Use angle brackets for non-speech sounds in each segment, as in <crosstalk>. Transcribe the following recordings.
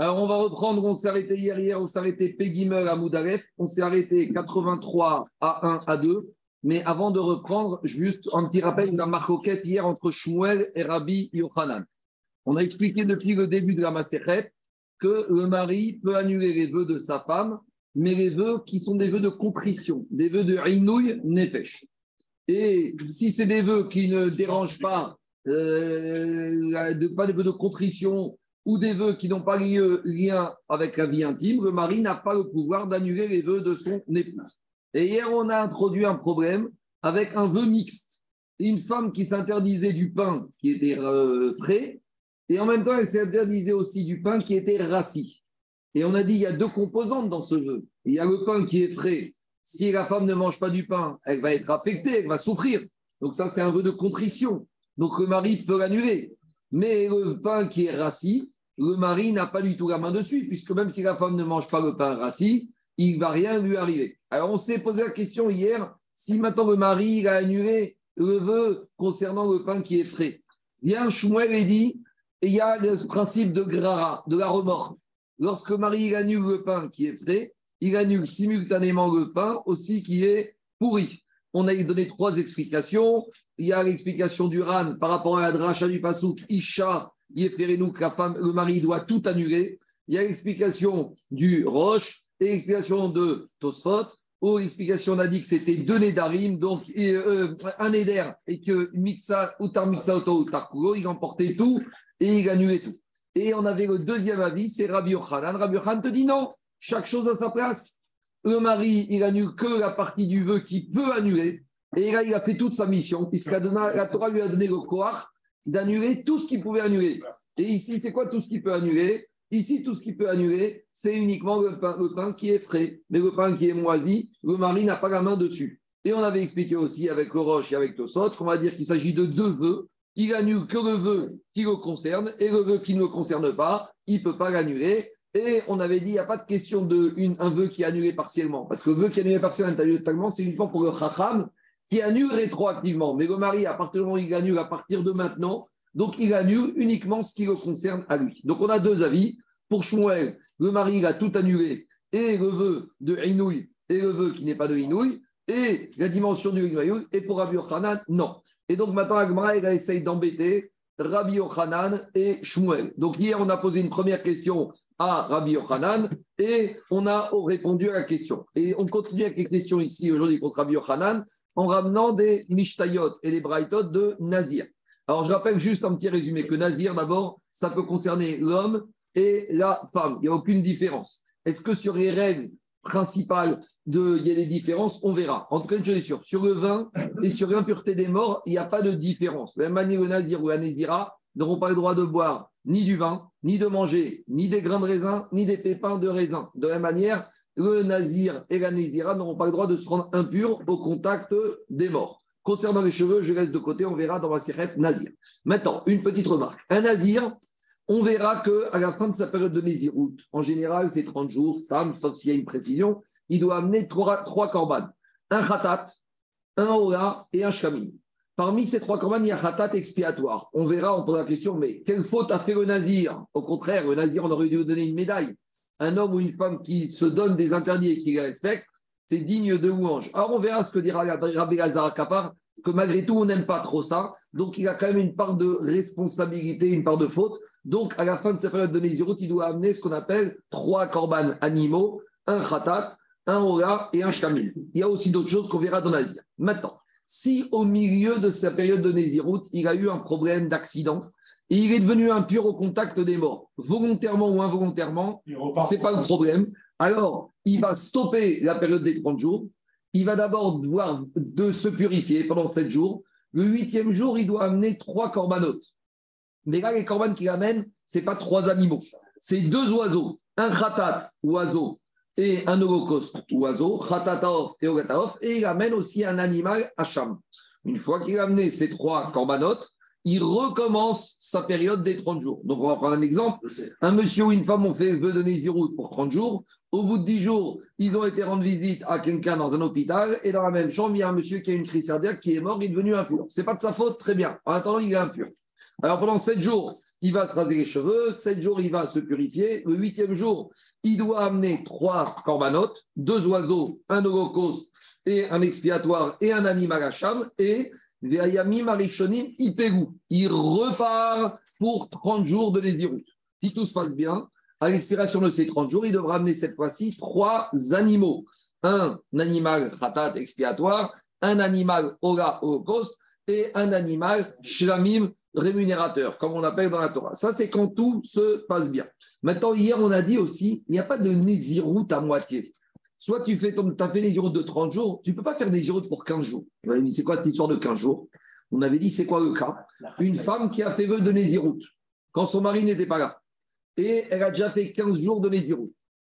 Alors, on va reprendre, on s'est arrêté hier, hier, on s'est arrêté Pegimel à Moudaref, on s'est arrêté 83 à 1 à 2. Mais avant de reprendre, juste un petit rappel de la marcoquette hier entre Shmuel et Rabbi Yochanan. On a expliqué depuis le début de la Maseret que le mari peut annuler les vœux de sa femme, mais les vœux qui sont des vœux de contrition, des vœux de Rinouille Nefesh. Et si c'est des vœux qui ne dérangent pas, euh, pas des vœux de contrition ou des vœux qui n'ont pas lien avec la vie intime, le mari n'a pas le pouvoir d'annuler les vœux de son épouse. Et hier, on a introduit un problème avec un vœu mixte. Une femme qui s'interdisait du pain qui était euh, frais, et en même temps, elle s'interdisait aussi du pain qui était rassis. Et on a dit, il y a deux composantes dans ce vœu. Il y a le pain qui est frais. Si la femme ne mange pas du pain, elle va être affectée, elle va souffrir. Donc ça, c'est un vœu de contrition. Donc le mari peut l'annuler. Mais le pain qui est rassis, le mari n'a pas du tout la main dessus, puisque même si la femme ne mange pas le pain rassis, il ne va rien lui arriver. Alors on s'est posé la question hier, si maintenant le mari a annulé le vœu concernant le pain qui est frais, bien Shmuel et dit, il y a le principe de grara, de la remorque. Lorsque le mari annule le pain qui est frais, il annule simultanément le pain aussi qui est pourri. On a donné trois explications. Il y a l'explication du RAN par rapport à la dracha du Pasouk, Isha nous que la femme, le mari doit tout annuler. Il y a l'explication du Roche et l'explication de Tosfot, où l'explication on a dit que c'était deux Nédarim, donc euh, un Néder, et que Mitsa, Utar Mitsa Utar il emportait tout et il annulait tout. Et on avait le deuxième avis, c'est Rabbi Yochanan. Rabbi Yochanan te dit non, chaque chose à sa place. Le mari, il annule que la partie du vœu qui peut annuler. Et là, il a fait toute sa mission, puisque la Torah lui a donné le koar d'annuler tout ce qu'il pouvait annuler. Et ici, c'est quoi tout ce qu'il peut annuler? Ici, tout ce qu'il peut annuler, c'est uniquement le pain, qui est frais. Mais le pain qui est moisi, le mari n'a pas la main dessus. Et on avait expliqué aussi avec le Roche et avec Tosot qu'on va dire qu'il s'agit de deux vœux. Il annule que le vœu qui le concerne et le vœu qui ne le concerne pas, il ne peut pas l'annuler. Et on avait dit, il n'y a pas de question d'un vœu qui est annulé partiellement. Parce que le vœu qui est annulé partiellement, c'est uniquement pour le chacham qui annule rétroactivement. Mais le mari, à partir du moment où il annule à partir de maintenant, donc il annule uniquement ce qui le concerne à lui. Donc on a deux avis. Pour Shmuel, le mari a tout annulé, et le vœu de Inouï, et le vœu qui n'est pas de Inouï, et la dimension du Inouï, et pour Rabbi Yochanan, non. Et donc maintenant, Agmara, il essaye d'embêter Rabbi Yochanan et Shmuel. Donc hier, on a posé une première question à Rabbi Yochanan et on a répondu à la question. Et on continue avec les questions ici aujourd'hui contre Rabbi Yochanan en ramenant des Mishtayot et des Braithot de Nazir. Alors je rappelle juste un petit résumé que Nazir, d'abord, ça peut concerner l'homme et la femme. Il n'y a aucune différence. Est-ce que sur les règles principales, de, il y a des différences On verra. En tout cas, je suis sûr, sur le vin et sur l'impureté des morts, il n'y a pas de différence. Même manière, le Nazir ou la Nazira n'auront pas le droit de boire ni du vin, ni de manger, ni des grains de raisin, ni des pépins de raisin. De la même manière, le Nazir et la Nazira n'auront pas le droit de se rendre impurs au contact des morts. Concernant les cheveux, je laisse de côté, on verra dans la sirette Nazir. Maintenant, une petite remarque. Un Nazir, on verra qu'à la fin de sa période de Néziroute, en général, c'est 30 jours, sauf s'il y a une précision, il doit amener trois, trois corbanes. Un khatat, un ola et un shkamim. Parmi ces trois corbanes, il y a khatat expiatoire. On verra, on pose la question, mais quelle faute a fait le nazir? Au contraire, le nazir, on aurait dû lui donner une médaille. Un homme ou une femme qui se donne des interdits et qui les respecte, c'est digne de louange. Alors on verra ce que dira Rabbi Lazar Kapar, que malgré tout, on n'aime pas trop ça. Donc il a quand même une part de responsabilité, une part de faute. Donc, à la fin de cette période de Nézirut, il doit amener ce qu'on appelle trois korban animaux, un khatat, un ola et un shamil. Il y a aussi d'autres choses qu'on verra dans l'Asie. Maintenant, si au milieu de sa période de Nézirut, il a eu un problème d'accident et il est devenu impur au contact des morts, volontairement ou involontairement, ce n'est pas le problème. Alors, il va stopper la période des 30 jours. Il va d'abord devoir de se purifier pendant 7 jours. Le huitième jour, il doit amener trois corbanotes. Mais là, les corbanes qu'il amène, ce n'est pas trois animaux. C'est deux oiseaux. Un khatat, oiseau, et un holocauste, oiseau, khatataof et ogataof. Et il amène aussi un animal, hacham. Une fois qu'il a amené ces trois corbanotes, il recommence sa période des 30 jours. Donc, on va prendre un exemple. Un monsieur ou une femme ont fait le vœu de Nézirut pour 30 jours. Au bout de 10 jours, ils ont été rendre visite à quelqu'un dans un hôpital. Et dans la même chambre, il y a un monsieur qui a une crise cardiaque qui est mort, il est devenu impur. Ce n'est pas de sa faute, très bien. En attendant, il est impur. Alors pendant sept jours, il va se raser les cheveux, sept jours, il va se purifier. Le huitième jour, il doit amener trois corbanotes, deux oiseaux, un holocauste et un expiatoire et un animal à. Et Veayami Marishonim Ipegu. Il repart pour 30 jours de Nézirut. Si tout se passe bien, à l'expiration de ces 30 jours, il devra amener cette fois-ci trois animaux. Un animal khatat expiatoire, un animal Ola holocauste et un animal shlamim rémunérateur, comme on appelle dans la Torah. Ça, c'est quand tout se passe bien. Maintenant, hier, on a dit aussi, il n'y a pas de Nézirut à moitié. Soit tu fais as fait les de 30 jours, tu ne peux pas faire des pour 15 jours. C'est quoi cette histoire de 15 jours? On avait dit, c'est quoi le cas? Une femme qui a fait vœu de Nézirut quand son mari n'était pas là. Et elle a déjà fait 15 jours de Nézirut.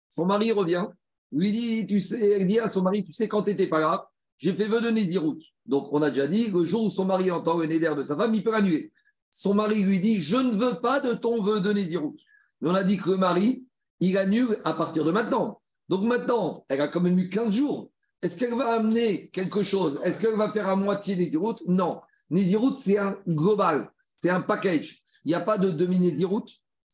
Son mari revient, lui dit, tu sais, elle dit à son mari, tu sais, quand tu n'étais pas là, j'ai fait vœu de Nézirut. Donc, on a déjà dit, le jour où son mari entend le néder de sa femme, il peut l'annuler. Son mari lui dit, je ne veux pas de ton vœu de Nézirut. Mais on a dit que le mari, il annule à partir de maintenant. Donc maintenant, elle a quand même eu 15 jours. Est-ce qu'elle va amener quelque chose? Est-ce qu'elle va faire à moitié Nézirut? Non. Nézirut, c'est un global, c'est un package. Il n'y a pas de demi-Nézirut.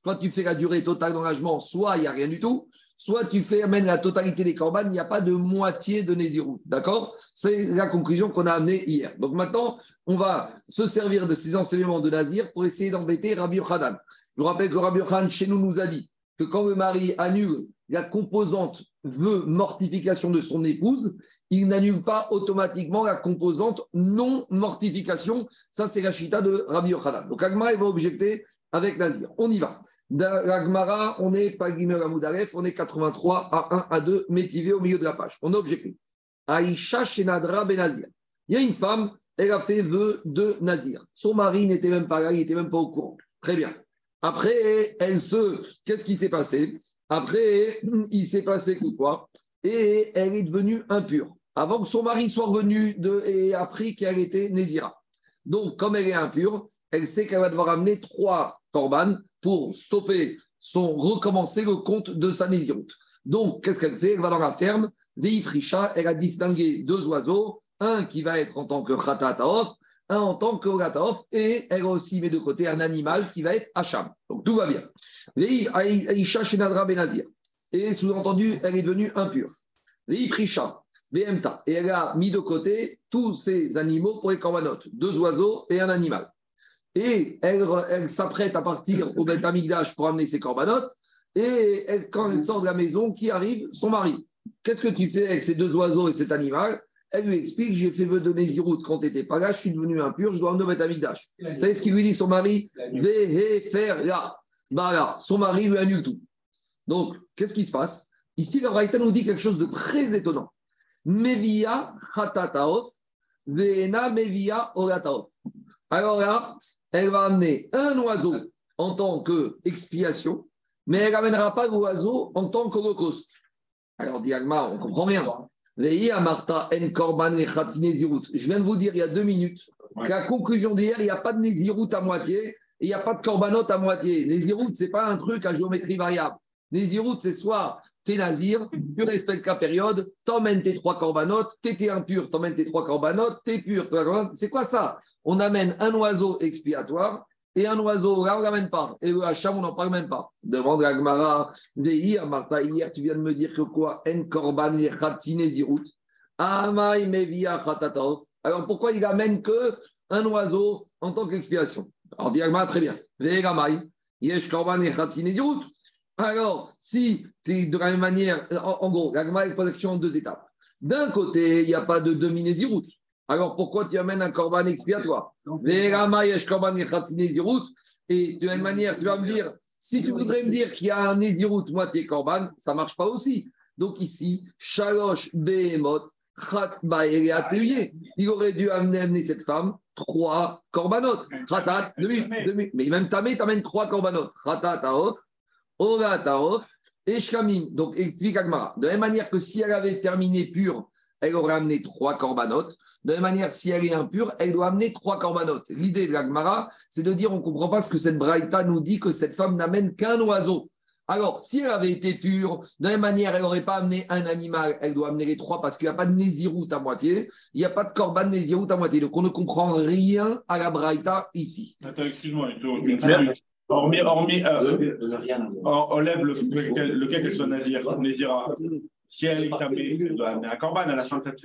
Soit tu fais la durée totale d'engagement, soit il n'y a rien du tout. Soit tu fais amène la totalité des corbanes, il n'y a pas de moitié de Nézirut. D'accord? C'est la conclusion qu'on a amenée hier. Donc maintenant, on va se servir de ces enseignements de Nazir pour essayer d'embêter Rabbi Yochanan. Je vous rappelle que Rabbi Yochanan, chez nous, nous a dit que quand le mari annule la composante veut mortification de son épouse, il n'annule pas automatiquement la composante non mortification. Ça, c'est la chita de Rabbi Yochanan. Donc, Agmara, va objecter avec Nazir. On y va. Agmara, on est pas on est 83 à 1 à 2, métivé au milieu de la page. On a objecté. Aïcha Shenadra Benazir. Il y a une femme, elle a fait vœu de Nazir. Son mari n'était même pas là, il n'était même pas au courant. Très bien. Après, elle se. Qu'est-ce qui s'est passé? Après, <clears throat> il s'est passé quoi? Et elle est devenue impure. Avant que son mari soit revenu de, et appris qu'elle était Nézira. Donc, comme elle est impure, elle sait qu'elle va devoir amener trois corbanes pour stopper son recommencer le compte de sa. Donc, qu'est-ce qu'elle fait? Elle va dans la ferme, Veifricha, elle a distingué deux oiseaux, un qui va être en tant que Khatataof, un en tant que Ogataof, et elle a aussi mis de côté un animal qui va être Hacham. Donc, tout va bien. Et sous-entendu, elle est devenue impure. Et elle a mis de côté tous ces animaux pour les corbanotes, deux oiseaux et un animal. Et elle, s'apprête à partir <laughs> au Beth Amigdash pour amener ses corbanotes. Et quand elle sort de la maison, qui arrive? Son mari. Qu'est-ce que tu fais avec ces deux oiseaux et cet animal? Elle lui explique J'ai fait vœu de Nézirout quand tu n'étais pas là, je suis devenu impur, je dois amener au Beth Amigdash. Vous savez ce qu'il lui dit son mari? Faire là. Bah son mari lui annule tout. Donc, qu'est-ce qui se passe? Ici, la Braïta nous dit quelque chose de très étonnant. Mevia veena mevia orataof. Alors là, elle va amener un oiseau en tant qu'expiation, mais elle n'amènera pas l'oiseau en tant qu'holocauste. Alors, Diagma, on ne comprend rien. Je viens de vous dire il y a deux minutes la conclusion d'hier, il n'y a pas de Nézirut à moitié il n'y a pas de korbanot à moitié. Nézirut, ce n'est pas un truc à géométrie variable. Nézirut, c'est soit tu es nazir, tu respectes la période, tu emmènes tes trois corbanotes, es impur, tu emmènes tes trois corbanotes, tu es pur. C'est quoi ça? On amène un oiseau expiatoire et un oiseau, là on ne l'amène pas. Et le hacham, on n'en parle même pas. Demande à Gmara, Martha, hier tu viens de me dire que quoi? En korban. Amai mevia. Alors pourquoi il amène que un oiseau en tant qu'expiation? Alors, Diagma, très bien. Alors, si de la même manière, en, gros, Diagma est protection en deux étapes. D'un côté, il n'y a pas de demi-nézirut. Alors, pourquoi tu amènes un corban expiatoire? Et de la même manière, tu vas me dire, si tu voudrais me dire qu'il y a un nézirut moitié corban, ça ne marche pas aussi. Donc ici, Shalosh Behemoth, il aurait dû amener cette femme trois corbanotes. Mais même tamé, t'amènes trois corbanotes. Khatat, taof, et shkamim. Donc, explique Agmara. De la même manière que si elle avait terminé pure, elle aurait amené trois corbanotes. De la même manière, si elle est impure, elle doit amener trois corbanotes. L'idée de l'Agmara, c'est de dire on ne comprend pas ce que cette Braïta nous dit que cette femme n'amène qu'un oiseau. Alors, si elle avait été pure, de la même manière, elle n'aurait pas amené un animal, elle doit amener les trois parce qu'il n'y a pas de nésiroute à moitié, il n'y a pas de corban nésiroute à moitié. Donc, on ne comprend rien à la braïta ici. Attends, excuse-moi, une, Hormis, hormis euh, enlève le, lequel qu'elle soit nazir, nazira. Si elle est cramée, elle doit amener un corban à la fin de cette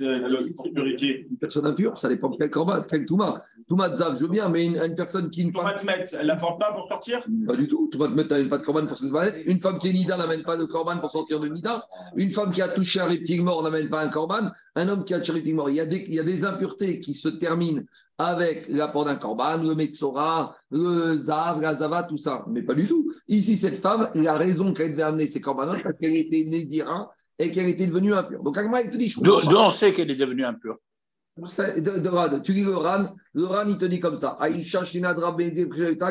purité. Une personne impure, ça dépend de quel corban, quel touma. Touma zav, je veux bien, mais une, une personne qui. Touma te mettre, elle n'apporte pas pour sortir? Pas du tout. Touma te mettre, elle pas de corban pour se mettre. Une femme qui est nida n'amène pas de corban pour sortir de nida. Une femme qui a touché un reptile mort n'amène pas un corban. Un homme qui a touché un reptile mort. Il y, a des, il y a des impuretés qui se terminent avec l'apport d'un corban, le metzora, le zav, la zava, tout ça. Mais pas du tout. Ici, cette femme, la raison qu'elle devait amener ses corbanotes, parce qu'elle était nédira et qu'elle était devenue impure. Donc, Agma, il te dit, je D'où on sait qu'elle est devenue impure tu lis le Ran, le Ran, il te dit comme ça. Aïcha Shinadra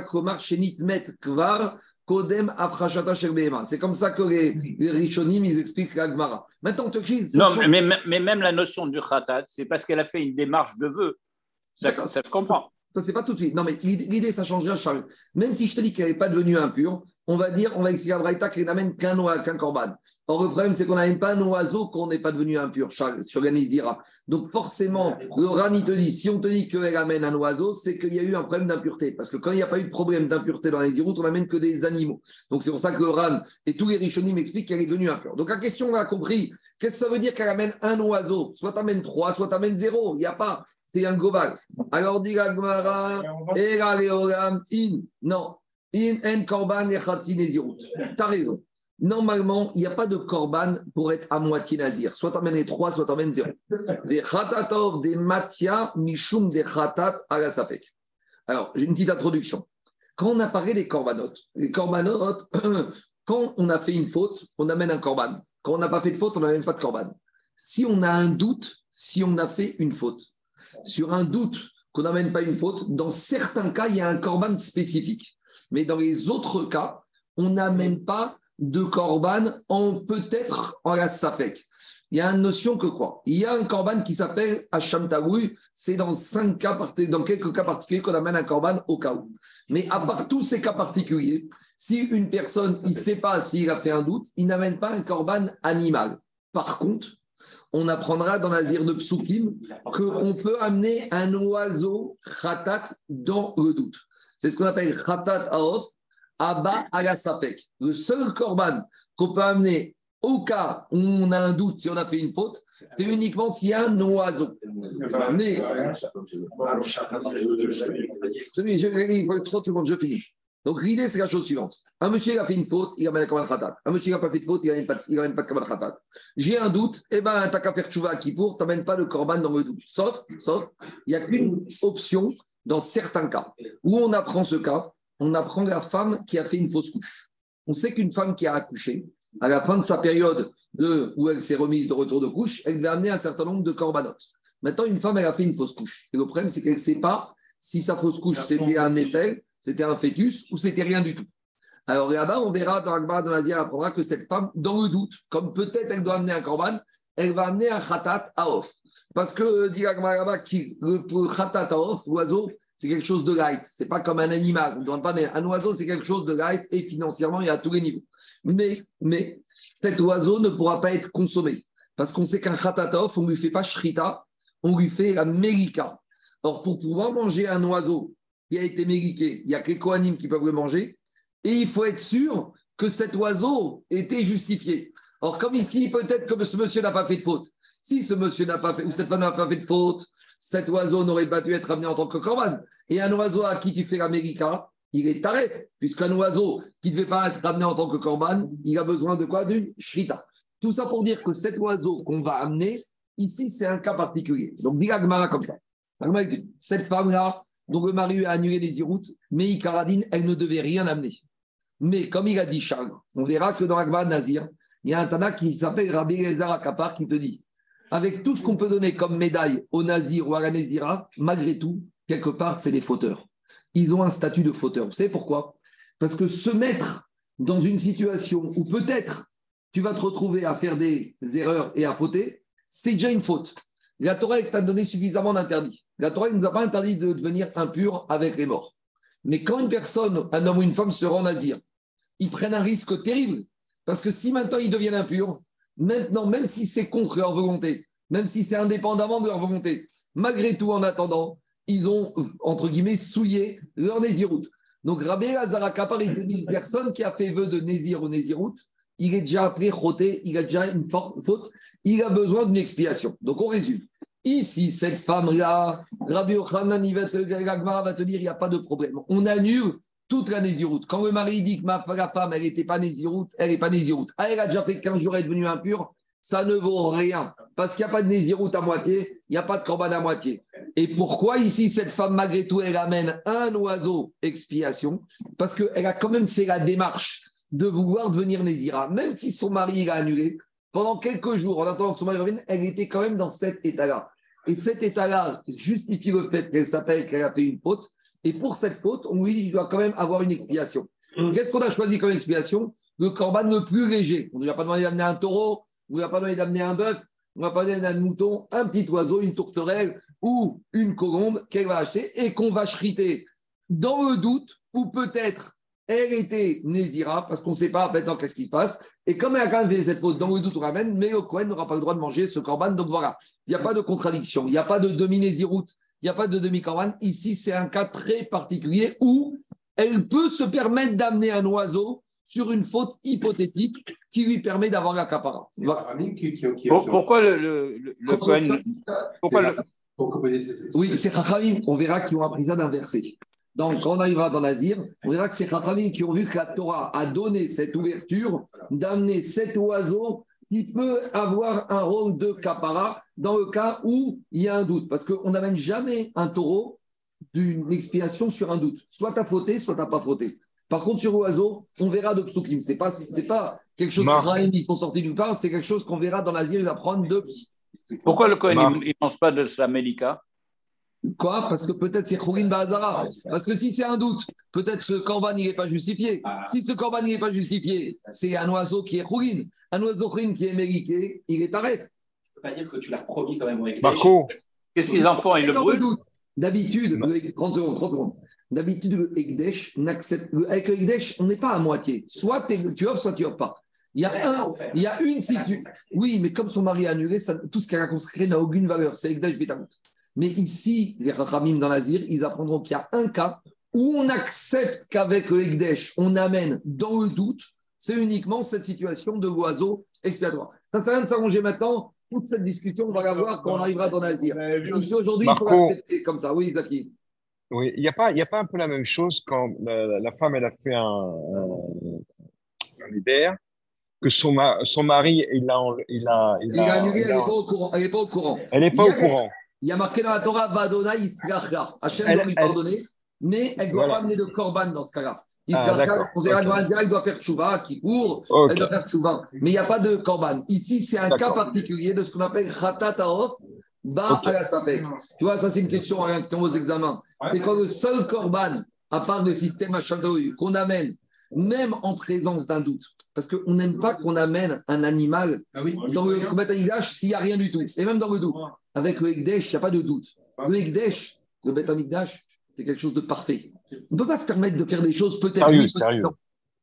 Komar Shenit Met Kvar Kodem Afrashata Sherbehema. C'est comme ça que les, les Rishonim, ils expliquent l'Agmara. Maintenant, tu Non, mais, mais, mais, même la notion du Khatat, c'est parce qu'elle a fait une démarche de vœux. Ça, ça se comprend. Ça, c'est pas tout de suite. Non, mais l'idée, ça change rien, Charles. Même si je te dis qu'elle n'est pas devenue impure, on va dire, on va expliquer à Braïta qu'elle n'amène qu'un qu'un corban. Or, le problème, c'est qu'on n'amène pas un oiseau qu'on n'est pas devenu impur, sur Ganizira. Donc, forcément, le Rani te dit, si on te dit qu'elle amène un oiseau, c'est qu'il y a eu un problème d'impureté. Parce que quand il n'y a pas eu de problème d'impureté dans les on n'amène que des animaux. Donc, c'est pour ça que le Ran et tous les Rishonim m'expliquent qu'elle est devenue impure. Donc, la question, on a compris, qu'est-ce que ça veut dire qu'elle amène un oiseau? Soit tu amènes trois, soit tu amènes zéro. Il n'y a pas. C'est un global. Alors, dit la in. Non. In en korban Tu as raison. Normalement, il n'y a pas de korban pour être à moitié nazir. Soit tu amènes trois, soit tu amènes zéro. Des khatatov, des matia, mishum, des khatat. Alors, j'ai une petite introduction. Quand on a parlé des corbanotes, les corbanotes, <clears throat> quand on a fait une faute, on amène un korban. Quand on n'a pas fait de faute, on n'amène pas de korban. Si on a un doute, si on a fait une faute, sur un doute qu'on n'amène pas une faute, dans certains cas, il y a un korban spécifique. Mais dans les autres cas, on n'amène pas de korban en peut-être en la safek. Il y a une notion que quoi? Il y a un korban qui s'appelle Hacham c'est dans cinq cas, dans quelques cas particuliers qu'on amène un korban au cas où. Mais à part tous ces cas particuliers, si une personne, ne sait pas s'il a fait un doute, il n'amène pas un korban animal. Par contre, on apprendra dans l'azir de Psukim qu'on peut amener un oiseau khatat dans le doute. C'est ce qu'on appelle khatat aof, Abba Agasapek. Le seul korban qu'on peut amener au cas où on a un doute si on a fait une faute, c'est uniquement s'il y a un oiseau. Mais, il faut 30 secondes, je finis. Donc l'idée, c'est la chose suivante. Un monsieur a fait une faute, il amène un korban khatat. Un monsieur n'a pas fait de faute, il n'amène pas, pas de korban khatat. J'ai un doute, eh ben, t'as qu'à faire tchouva qui pour, tu n'amènes pas le korban dans le doute. Sauf, sauf, il n'y a qu'une option dans certains cas. Où on apprend ce cas, on apprend la femme qui a fait une fausse couche. On sait qu'une femme qui a accouché, à la fin de sa période de, où elle s'est remise de retour de couche, elle va amener un certain nombre de corbanotes. Maintenant, une femme, elle a fait une fausse couche. Et le problème, c'est qu'elle ne sait pas si sa fausse couche, c'était un effet, c'était un fœtus ou c'était rien du tout. Alors là-bas, on verra dans l'Akbar de l'Asie, elle apprendra que cette femme, dans le doute, comme peut-être elle doit amener un corban, elle va amener un khatat à off. Parce que, dit l'Akbar là-bas, le khatat à off, l'oiseau, c'est quelque chose de light. C'est pas comme un animal. On pas un oiseau, c'est quelque chose de light et financièrement, il y a à tous les niveaux. Mais, mais cet oiseau ne pourra pas être consommé parce qu'on sait qu'un khatatov, on ne lui fait pas shrita, on lui fait la mérika. Or, pour pouvoir manger un oiseau qui a été mériqué, il y a que les qui peuvent le manger et il faut être sûr que cet oiseau était justifié. Or, comme ici, peut-être que ce monsieur n'a pas fait de faute. Si ce monsieur n'a pas fait, ou cette femme n'a pas fait de faute, cet oiseau n'aurait pas dû être amené en tant que corban. Et un oiseau à qui tu fais l'América, il est tarif, puisqu'un oiseau qui ne devait pas être amené en tant que corban, il a besoin de quoi? D'une shrita. Tout ça pour dire que cet oiseau qu'on va amener, ici, c'est un cas particulier. Donc, dit Agmara comme ça. Cette femme-là, dont le mari a annulé les iroutes, mais Ikaradine, elle ne devait rien amener. Mais comme il a dit Charles, on verra que dans Agmara Nazir, il y a un Tana qui s'appelle Rabbi Ezra Akapar qui te dit avec tout ce qu'on peut donner comme médaille aux nazir ou à la Nézira, malgré tout, quelque part, c'est des fauteurs. Ils ont un statut de fauteur. Vous savez pourquoi? Parce que se mettre dans une situation où peut-être tu vas te retrouver à faire des erreurs et à fauter, c'est déjà une faute. La Torah t'a donné suffisamment d'interdits. La Torah ne nous a pas interdit de devenir impur avec les morts. Mais quand une personne, un homme ou une femme se rend nazir, ils prennent un risque terrible. Parce que si maintenant ils deviennent impurs, Maintenant, même si c'est contre leur volonté, même si c'est indépendamment de leur volonté, malgré tout, en attendant, ils ont, entre guillemets, souillé leur Néziroute. Donc Rabbi Azarakapar, il dit une personne qui a fait vœu de Nézir ou Nézirout, il est déjà appelé Roté, il a déjà une faute, il a besoin d'une expiation. Donc on résume. Ici, cette femme-là, Rabbi Yochanan, va te dire, il n'y a pas de problème. On annule toute la Néziroute. Quand le mari dit que ma, la femme, elle n'était pas Néziroute, elle n'est pas Néziroute. Ah, elle a déjà fait 15 jours, elle est devenue impure, ça ne vaut rien. Parce qu'il n'y a pas de Néziroute à moitié, il n'y a pas de Corban à moitié. Et pourquoi ici, cette femme, malgré tout, elle amène un oiseau expiation? Parce qu'elle a quand même fait la démarche de vouloir devenir Nézira. Même si son mari l'a annulé, pendant quelques jours, en attendant que son mari revienne, elle était quand même dans cet état-là. Et cet état-là justifie le fait qu'elle s'appelle, qu'elle a fait une faute. Et pour cette faute, on lui dit qu'il doit quand même avoir une expiation. Mm. Qu'est-ce qu'on a choisi comme expiation? Le corban le plus léger. On ne lui a pas demandé d'amener un taureau, on ne lui a pas demandé d'amener un bœuf, on ne lui a pas demandé d'amener un mouton, un petit oiseau, une tourterelle ou une colombe qu'elle va acheter et qu'on va chriter dans le doute ou peut-être elle était Nézira, parce qu'on ne sait pas maintenant qu'est-ce qui se passe. Et comme elle a quand même fait cette faute, dans le doute, on ramène, mais le Cohen n'aura pas le droit de manger ce corban. Donc voilà, il n'y a pas de contradiction, il n'y a pas de demi-Néziroute, il n'y a pas de demi-corban. Ici, c'est un cas très particulier où elle peut se permettre d'amener un oiseau sur une faute hypothétique qui lui permet d'avoir la capara. Pourquoi le, le, le Cohen Pourquoi le... Oui, c'est Chachamim. On verra qu'ils ont appris ça d'un verset. Donc, quand on arrivera dans l'Azir, on verra que c'est Chachamim qui ont vu que la Torah a donné cette ouverture d'amener cet oiseau qui peut avoir un rôle de capara dans le cas où il y a un doute. Parce qu'on n'amène jamais un taureau d'une expiation sur un doute. Soit tu as fauté, soit tu n'as pas fauté. Par contre, sur l'oiseau, on verra de psoukim. Ce n'est pas, pas quelque chose que ils sont sortis d'une part, c'est quelque chose qu'on verra dans l'Azir, ils apprennent de. Pourquoi le Cohen, il ne pense pas de sa Mélika Quoi? Parce que peut-être c'est Khourin Bazara. Parce que si c'est un doute, peut-être ce corban n'est pas justifié. Ah. Si ce corban n'est pas justifié, c'est un oiseau qui est Khourin. Un oiseau Khourin qui est mériqué, il est arrêté. Tu peux pas dire que tu l'as promis quand même au Marco, qu'est-ce qu'ils en font Ils le brûlent D'habitude, 30 secondes, 30 secondes. D'habitude, le Ekdesh n'accepte. Avec le Ekdesh, on n'est pas à moitié. Soit tu offres, soit tu offres pas. Il y a, un, il y a une situation. Oui, mais comme son mari a annulé, ça, tout ce qu'elle a consacré n'a aucune valeur. C'est Ekdesh Betamut. Mais ici, les Rachamim dans l'Azir, ils apprendront qu'il y a un cas où on accepte qu'avec le Ekdesh, on amène dans le doute, c'est uniquement cette situation de l'oiseau expiatoire. Ça ne sert à rien de s'arranger maintenant. Toute cette discussion, on va la voir quand on arrivera dans l'Azir. Ici, aujourd'hui, il faut l'accepter comme ça. Oui, Zaki. Oui, il n'y a, pas, a pas un peu la même chose quand la, femme, elle a fait un, un, que son, son mari, il a. Il a, il a, annulé, elle n'est pas au courant. Elle n'est pas au courant. Elle n'est pas au courant. Il y a marqué dans la Torah, Vadona Israchar. Hachem doit lui pardonner, mais elle ne doit pas amener de korban dans ce cas-là. Ah, on verra dans elle doit faire tchouva, qui court, elle doit faire tchouva. Mais il n'y a pas de korban. Ici, c'est un cas particulier de ce qu'on appelle Khatataof, Ba okay. Tu vois, ça, c'est une question à aux examens. C'est quand le seul korban, à part le système à qu'on amène, même en présence d'un doute, parce qu'on n'aime pas qu'on amène un animal ah dans le combat s'il n'y a rien du tout, et même dans le doute. Avec le Ekdesh, il n'y a pas de doute. Le Ekdesh, le Amikdash, c'est quelque chose de parfait. On ne peut pas se permettre de faire des choses peut-être. Sérieux, sérieux.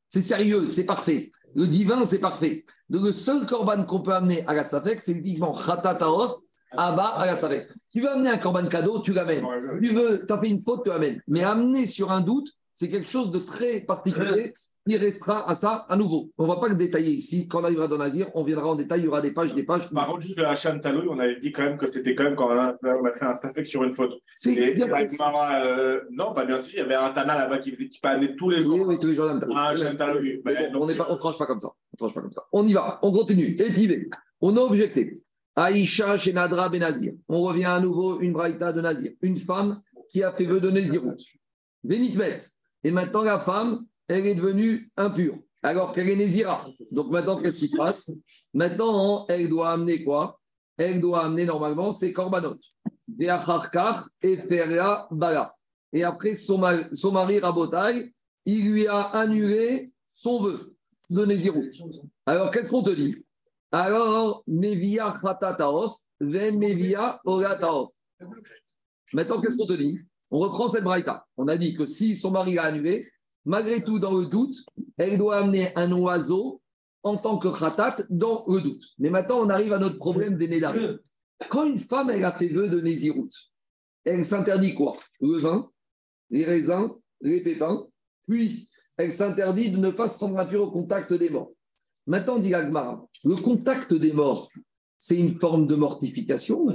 C'est sérieux, c'est parfait. Le divin, c'est parfait. Donc, le seul korban qu'on peut amener à la Safek, c'est uniquement Khatataof, Abba à la Safek. Tu veux amener un korban cadeau, tu l'amènes. Tu veux, tu as fait une faute, tu l'amènes. Mais amener sur un doute, c'est quelque chose de très particulier <laughs> il restera à ça à nouveau. On ne va pas le détailler ici. Quand on arrivera dans Nazir, on viendra en détail. Il y aura des pages, des pages. Par contre, juste le Hacham Taloui, on avait dit quand même que c'était quand même quand on a, fait un stafek sur une photo. C'est bien euh, Non, pas bien sûr. Il y avait un Tana là-bas qui faisait qui amener tous les jours. Oui, oui, tous les jours. Un Hacham Taloui. on ne tranche pas comme ça. On tranche pas comme ça. On y va. On continue. Étivé. On a objecté. Aïcha chez Nadra Benazir. On revient à nouveau une braïta de Nazir. Une femme qui a fait vœu de Nézirut. Vénitmet. Et maintenant, la femme, elle est devenue impure, alors qu'elle est nézira. Donc maintenant, qu'est-ce qui se passe? Maintenant, elle doit amener quoi? Elle doit amener normalement ses korbanot. Et après, son, mari, son Rabotai, il lui a annulé son vœu de Nézirut. Alors, qu'est-ce qu'on te dit? Alors, Mevia Khatataos, Mevia Orataos. Maintenant, qu'est-ce qu'on te dit? On reprend cette braïta. On a dit que si son mari l'a annulé, malgré tout, dans le doute, elle doit amener un oiseau en tant que khatat dans le doute. Mais maintenant, on arrive à notre problème des nédam. Quand une femme, elle a fait vœu de Nézirut, elle s'interdit quoi? Le vin, les raisins, les pépins puis elle s'interdit de ne pas se rendre impure au contact des morts. Maintenant, dit Agmara, le contact des morts, c'est une forme de mortification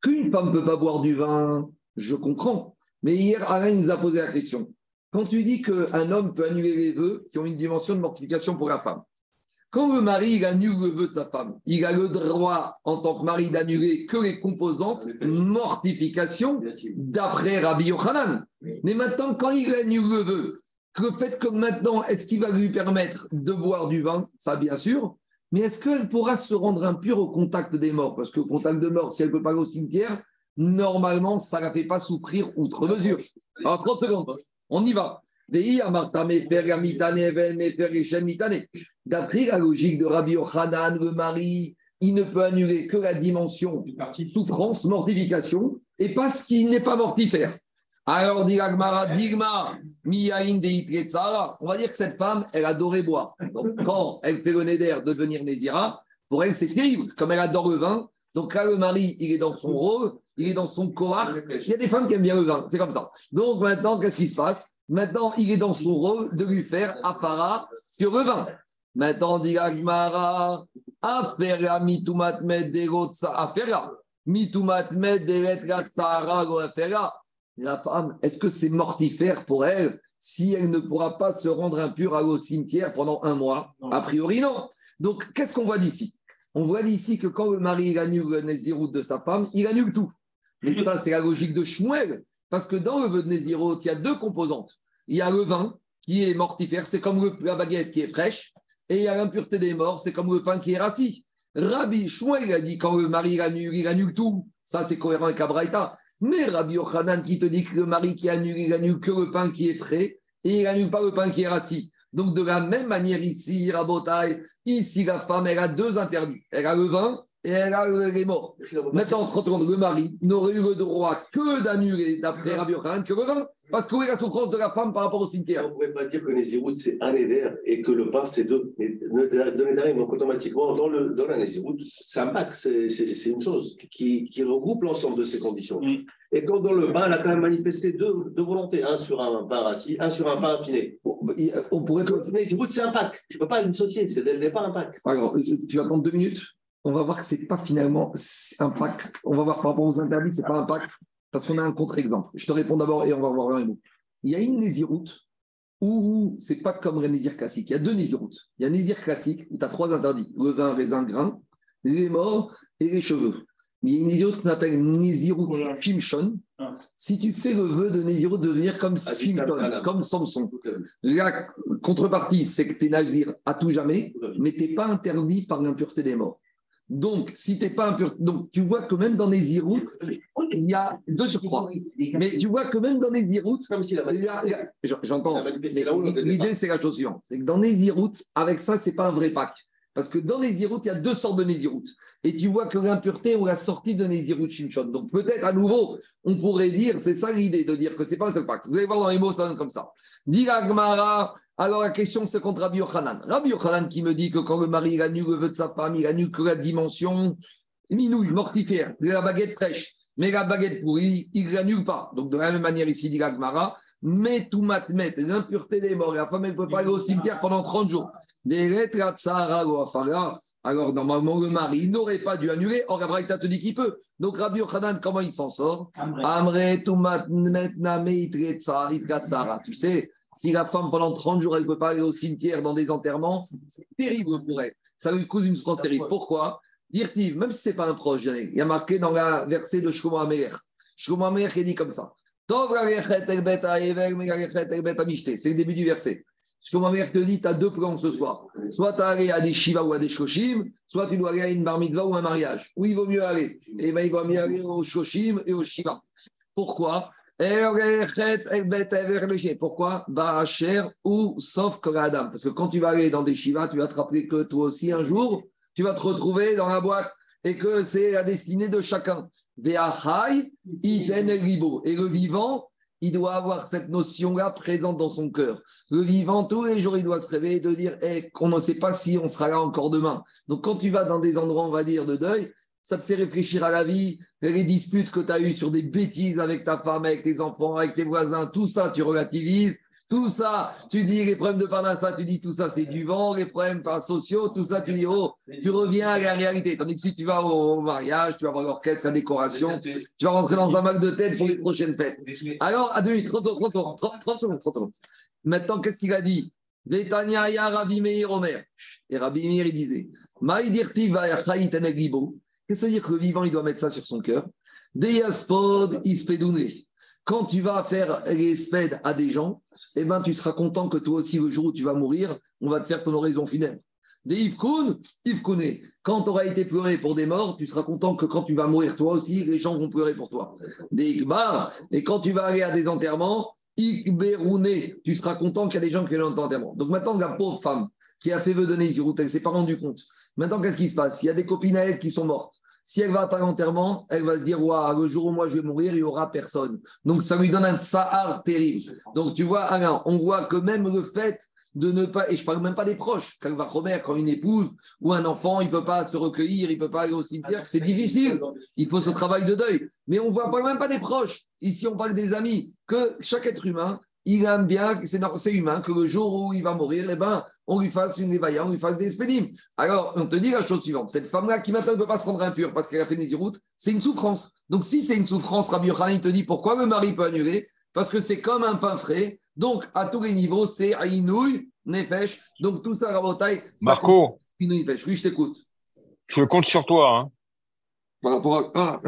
Qu'une femme ne peut pas boire du vin, je comprends. Mais hier, Alain nous a posé la question. Quand tu dis qu'un homme peut annuler les vœux qui ont une dimension de mortification pour la femme, quand le mari il annule le vœu de sa femme, il a le droit en tant que mari d'annuler que les composantes mortification d'après Rabbi Yochanan. Mais maintenant, quand il annule le vœu, le fait que maintenant, est-ce qu'il va lui permettre de boire du vin? Ça, bien sûr. Mais est-ce qu'elle pourra se rendre impure au contact des morts? Parce qu'au contact de mort, si elle ne peut pas aller au cimetière, normalement, ça ne la fait pas souffrir outre mesure. Alors, 30 secondes, on y va. D'après la logique de Rabbi Yochanan, le mari, il ne peut annuler que la dimension souffrance, mortification, et pas ce qui n'est pas mortifère. Alors, dit Digma, on va dire que cette femme, elle adorait boire. Donc, quand elle fait le néder de devenir Nézira, pour elle, c'est terrible. Comme elle adore le vin, donc là, le mari, il est dans son rôle, il est dans son corps. Il y a des femmes qui aiment bien le vin, c'est comme ça. Donc maintenant, qu'est-ce qui se passe? Maintenant, il est dans son rôle de lui faire afara sur le vin. Maintenant, dit Agmara, afera mitumat med afera. Mitumat afera. La femme, est-ce que c'est mortifère pour elle si elle ne pourra pas se rendre impure au cimetière pendant un mois? A priori, non. Donc, qu'est-ce qu'on voit d'ici? On voit d'ici que quand le mari annule le de sa femme, il annule tout. Mais ça, c'est la logique de Shmuel. Parce que dans le vœu de Nézirut, il y a deux composantes. Il y a le vin qui est mortifère, c'est comme la baguette qui est fraîche. Et il y a l'impureté des morts, c'est comme le pain qui est rassis. Rabbi Shmuel a dit quand le mari annule, il annule tout. Ça, c'est cohérent avec Abraïta. Mais Rabbi Yochanan qui te dit que le mari qui annule, il annule que le pain qui est frais et il n'annule pas le pain qui est rassis. Donc, de la même manière ici, Rabotai, ici, la femme, elle a deux interdits. Elle a le vin et elle a les morts. Maintenant, entre le mari n'aurait eu le droit que d'annuler, d'après Rabbi Yochanan, que le vin. Parce que est la souffrance de la femme par rapport au cimetière? On ne pourrait pas dire que Nézirut, c'est un éder et que le pain, c'est deux. De Nédarim, donc automatiquement, dans, le, dans la c'est un pack, c'est une chose qui, qui regroupe l'ensemble de ces conditions. Mm. Et quand dans le pain, elle a quand même manifesté deux, deux, volontés, un sur un pain rassis, un sur un pain affiné. On pourrait. Nézirut, c'est un pack. Tu ne peux pas dissocier, c'est dès le départ un pack. Alors, tu vas prendre deux minutes? On va voir que ce n'est pas finalement un pack. On va voir par rapport aux interdits, ce n'est pas un pack, parce qu'on a un contre-exemple. Je te réponds d'abord et on va voir un mot. Il y a une nésiroute où c'est pas comme un nésir classique. Il y a deux nésiroutes. Il y a un nésir classique où tu as trois interdits le vin, raisin, grain, les morts et les cheveux. Mais il y a une nésiroute qui s'appelle nésiroute Shimshon. Ah. Si tu fais le vœu de nésiroute de devenir comme Shimshon, comme Samson, la contrepartie, c'est que tu es nazir à tout jamais, mais tu n'es pas interdit par l'impureté des morts. Donc, si tu n'es pas impur, donc tu vois que même dans les iroutes, il y a deux sur trois. Mais tu vois que même dans les iroutes, j'entends, l'idée c'est la chose suivante, c'est que dans les iroutes, avec ça, c'est pas un vrai pack. Parce que dans iroutes, il y a deux sortes de nésiroutes. Et tu vois que l'impureté ou la sortie de nésiroute Shinchon. Donc peut-être à nouveau, on pourrait dire, c'est ça l'idée de dire que c'est pas un seul pack. Vous allez voir dans les mots, ça donne comme ça. Gmara, alors la question, c'est contre Rabbi Yochanan. Rabbi Yochanan qui me dit que quand le mari annule le vœu de sa femme, il annule que la dimension minouille, mortifère, la baguette fraîche. Mais la baguette pourrie, il ne l'annule pas? Donc de la même manière ici, dit Gmara, mais tout matmet, l'impureté des morts, la femme, elle ne peut pas aller au cimetière pendant 30 jours. Alors, normalement, le mari n'aurait pas dû annuler. Or, Abraïta te dit qu'il peut. Donc, Rabbi Yochanan, comment il s'en sort? Amre, tout matmet, Tu sais, si la femme, pendant 30 jours, elle ne peut pas aller au cimetière dans des enterrements, c'est terrible pour elle. Ça lui cause une souffrance terrible. Pourquoi? Dire-t-il, même si ce n'est pas un proche, il y a marqué dans la verset de Shlomo Amer. Shlomo Amer qui dit comme ça. C'est le début du verset. Shlomo Amer te dit, tu as deux plans ce soir. Soit tu as allé à des Shiva ou à des Shoshim, soit tu dois aller à une bar mitzvah ou un mariage. Où il vaut mieux aller? Eh bien, il vaut mieux aller au Shoshim et au Shiva. Pourquoi? Pourquoi? Cher ou sauf que Parce que quand tu vas aller dans des shivas, tu vas te rappeler que toi aussi, un jour, tu vas te retrouver dans la boîte et que c'est la destinée de chacun. Et le vivant, il doit avoir cette notion-là présente dans son cœur. Le vivant, tous les jours, il doit se réveiller et de dire hey, qu'on ne sait pas si on sera là encore demain. Donc, quand tu vas dans des endroits, on va dire, de deuil, ça te fait réfléchir à la vie, les disputes que tu as eues sur des bêtises avec ta femme, avec tes enfants, avec tes voisins, tout ça, tu relativises Tout ça, tu dis les problèmes de Parnassa, tu dis tout ça, c'est du vent, les problèmes sociaux, tout ça, tu dis, oh, tu reviens à la réalité. Tandis que si tu vas au, mariage, tu vas voir l'orchestre, la décoration, tu vas rentrer dans un mal de tête pour les prochaines fêtes. Alors, à deux minutes, 30, 30, 30, 30 secondes, 30 secondes. Maintenant, qu'est-ce qu'il a dit? Vétania ya Rabbi Meir Omer. Et Rabbi Meir, il disait Maïdirti va Qu'est-ce que ça veut dire que le vivant, il doit mettre ça sur son cœur? Deyaspod ispedunre. Quand tu vas faire les spèdes à des gens, eh ben, tu seras content que toi aussi, le jour où tu vas mourir, on va te faire ton oraison funèbre. Des Yvkoun, Yvkouné. Quand tu auras été pleuré pour des morts, tu seras content que quand tu vas mourir, toi aussi, les gens vont pleurer pour toi. Des Ikbar. Et quand tu vas aller à des enterrements, Ikberouné. Tu seras content qu'il y a des gens qui ont enterrement. Donc maintenant, la pauvre femme qui a fait vœu de Nézirut, elle ne s'est pas rendue compte. Maintenant, qu'est-ce qui se passe? Il y a des copines à elle qui sont mortes. Si elle va pas à l'enterrement, elle va se dire Waouh, le jour où moi je vais mourir, il n'y aura personne. Donc ça lui donne un sahar terrible. Donc tu vois, Alain, on voit que même le fait de ne pas, et je parle même pas des proches, quand va remettre, quand une épouse ou un enfant, il peut pas se recueillir, il peut pas aller au cimetière, c'est difficile. Il faut ce travail de deuil. Mais on voit même pas des proches. Ici, on parle des amis. Que chaque être humain, il aime bien, c'est humain, que le jour où il va mourir, eh ben, on lui fasse une évaillante, on lui fasse des spénimes. Alors, on te dit la chose suivante cette femme-là qui maintenant ne peut pas se rendre impure parce qu'elle a fait des routes, c'est une souffrance. Donc, si c'est une souffrance, Rabbi Yochanan, il te dit pourquoi le mari peut annuler? Parce que c'est comme un pain frais. Donc, à tous les niveaux, c'est Aïnouï, Nefesh. Donc, tout ça, Rabotai. Marco. Oui, je t'écoute. Je compte sur toi. Hein par rapport à. Ah,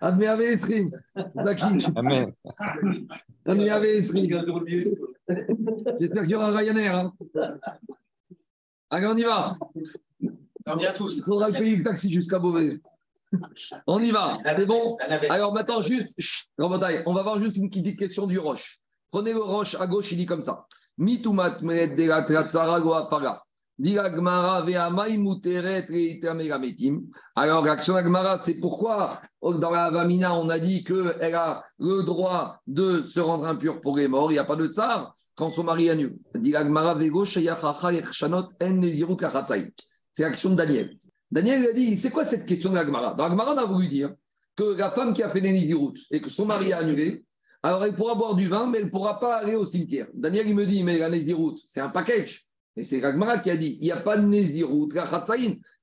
<laughs> Admeave Esrim. Zaki. Amen. Admeave Esrim. J'espère qu'il y aura Ryanair. Hein. Allez, on y va. On y va tous. Il faudra payer le taxi jusqu'à Beauvais. On y va. C'est bon? Alors maintenant, juste. on va voir juste une petite question du Roche. Prenez le Roche à gauche, il dit comme ça. Mitumat de la. Alors, l'action Agmara, c'est pourquoi dans la Vamina, on a dit qu'elle a le droit de se rendre impure pour les morts. Il n'y a pas de tsar quand son mari annule. C'est l'action de Daniel. Daniel a dit c'est quoi cette question de l'Agmara Dans l'Agmara, on a voulu dire que la femme qui a fait des et que son mari a annulé, alors elle pourra boire du vin, mais elle ne pourra pas aller au cimetière. Daniel, il me dit mais la Nézirut, c'est un package. Et c'est Ragmara qui a dit il n'y a pas de Nézirut,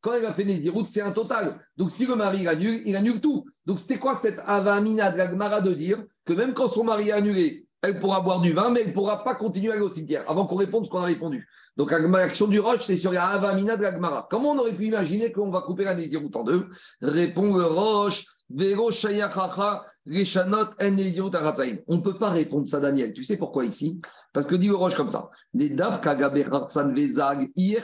Quand elle a fait Nézirut, c'est un total. Donc si le mari annule, il annule tout. Donc c'était quoi cette avamina de Ragmara de dire que même quand son mari a annulé, elle pourra boire du vin, mais elle ne pourra pas continuer à aller au cimetière avant qu'on réponde ce qu'on a répondu. Donc l'action du Roche, c'est sur la avamina de Ragmara. Comment on aurait pu imaginer qu'on va couper la Nézirut en deux? Répond le Roche. On ne peut pas répondre ça, Daniel. Tu sais pourquoi ici? Parce que dit le Roche comme ça. Hier,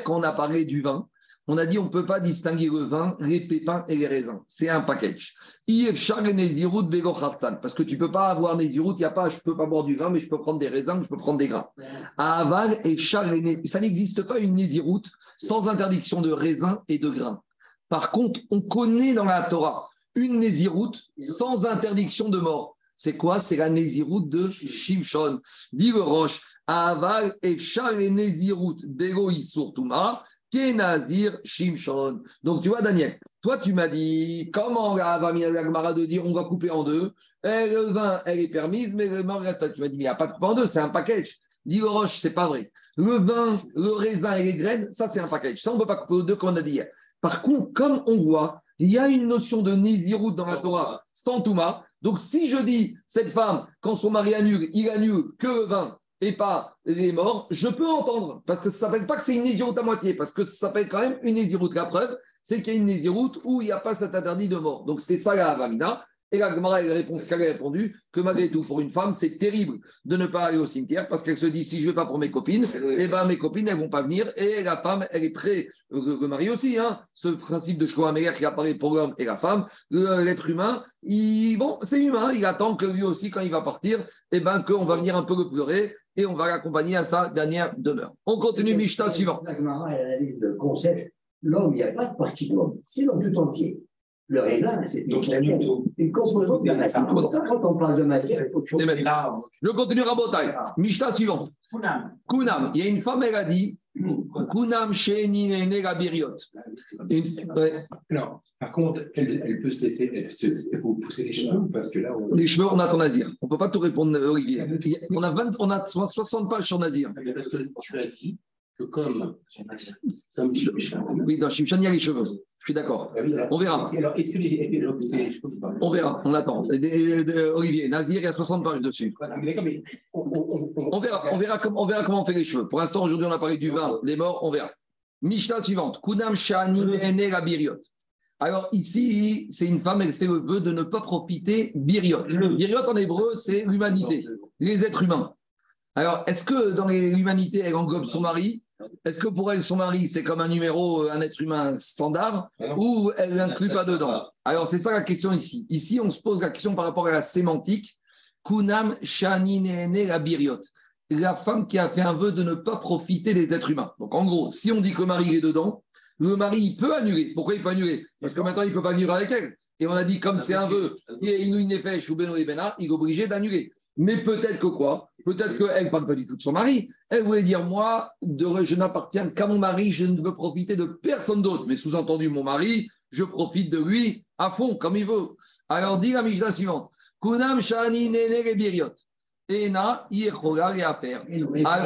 quand on a parlé du vin, on a dit on ne peut pas distinguer le vin, les pépins et les raisins. C'est un package. Parce que tu ne peux pas avoir Nézirut, il n'y a pas, je ne peux pas boire du vin, mais je peux prendre des raisins, je peux prendre des grains. Aval et ça n'existe pas une Nézirut sans interdiction de raisins et de grains. Par contre, on connaît dans la Torah une Néziroute sans interdiction de mort. C'est quoi? C'est la Néziroute de Shimshon. Dit le Roche, Aval et et Néziroute Bego Isurtuma, Kenazir Shimshon. Donc tu vois, Daniel, toi tu m'as dit, comment la de dire on va couper en deux? Et Le vin, elle est permise, mais le mort reste. Tu m'as dit, mais il n'y a pas de couper en deux, c'est un package. Dit le Roche, c'est pas vrai. Le vin, le raisin et les graines, ça c'est un package. Ça, on ne peut pas couper en deux, comme on a dit hier. Par contre, comme on voit, il y a une notion de Nézirut dans la Torah, sans Touma. Donc, si je dis, cette femme, quand son mari annule, il annule que le vin et pas les morts, je peux entendre. Parce que ça ne s'appelle pas que c'est une Nézirut à moitié, parce que ça s'appelle quand même une Nézirut. La preuve, c'est qu'il y a une Nézirut où il n'y a pas cet interdit de mort. Donc, c'était ça la Avamina. Et la Gemara, la réponse qu'elle a répondu, que malgré tout, pour une femme, c'est terrible de ne pas aller au cimetière parce qu'elle se dit si je ne vais pas pour mes copines, eh ben, mes copines, elles ne vont pas venir. Et la femme, elle est très. Euh, le mari aussi, hein, ce principe de choix qui apparaît pour l'homme et la femme, l'être humain, il, bon, c'est humain, il attend que lui aussi, quand il va partir, eh ben, qu'on va venir un peu le pleurer et on va l'accompagner à sa dernière demeure. On continue, Mishta suivant. La Gemara, elle analyse le concept l'homme, il n'y a pas de partie de l'homme, c'est l'homme tout entier. Le raisin, c'est une, une composante de la matière. Quand on parle de matière, il faut que Je continue à Botaï. Mishta suivant. Kunam. Il y a une femme, elle a dit Kunam Sheni Nega Biriot. Non. Par contre, elle, peut se laisser elle se, pousser les cheveux parce que là. Les cheveux, on a ton Nazir. On ne peut pas tout répondre, Olivier. On a, 20, on a 60 pages sur Nazir. Parce que tu as dit que comme. Oui, dans Shimshan, il y a les cheveux. Je suis d'accord. Ah on verra. On verra, on attend. Olivier, Nazir, il y a 60 pages dessus. On verra, on, verra on verra comment on fait les cheveux. Pour l'instant, aujourd'hui, on a parlé du vin, les morts, on verra. Mishnah suivante. Kunam Shani la Biriot. Alors ici, c'est une femme, elle fait le vœu de ne pas profiter biriot. Biriot en hébreu, c'est l'humanité, les êtres humains. Alors, est-ce que dans l'humanité, elle englobe son mari? Est-ce que pour elle, son mari, c'est comme un numéro, un être humain standard Ou elle l'inclut pas dedans Alors, c'est ça la question ici. Ici, on se pose la question par rapport à la sémantique. Kunam Shaninene la biriot. La femme qui a fait un vœu de ne pas profiter des êtres humains. Donc, en gros, si on dit que le mari est dedans, le mari, il peut annuler. Pourquoi il peut annuler? Parce que maintenant, il ne peut pas vivre avec elle. Et on a dit, comme c'est un vœu, il ou Beno il est obligé d'annuler. Mais peut-être que quoi? Peut-être qu'elle ne parle pas du tout de son mari. Elle voulait dire Moi, de, je n'appartiens qu'à mon mari, je ne veux profiter de personne d'autre. Mais sous-entendu, mon mari, je profite de lui à fond, comme il veut. Alors, dit la Mishnah suivante Kunam Shani Nene Biriot. Ena, à faire.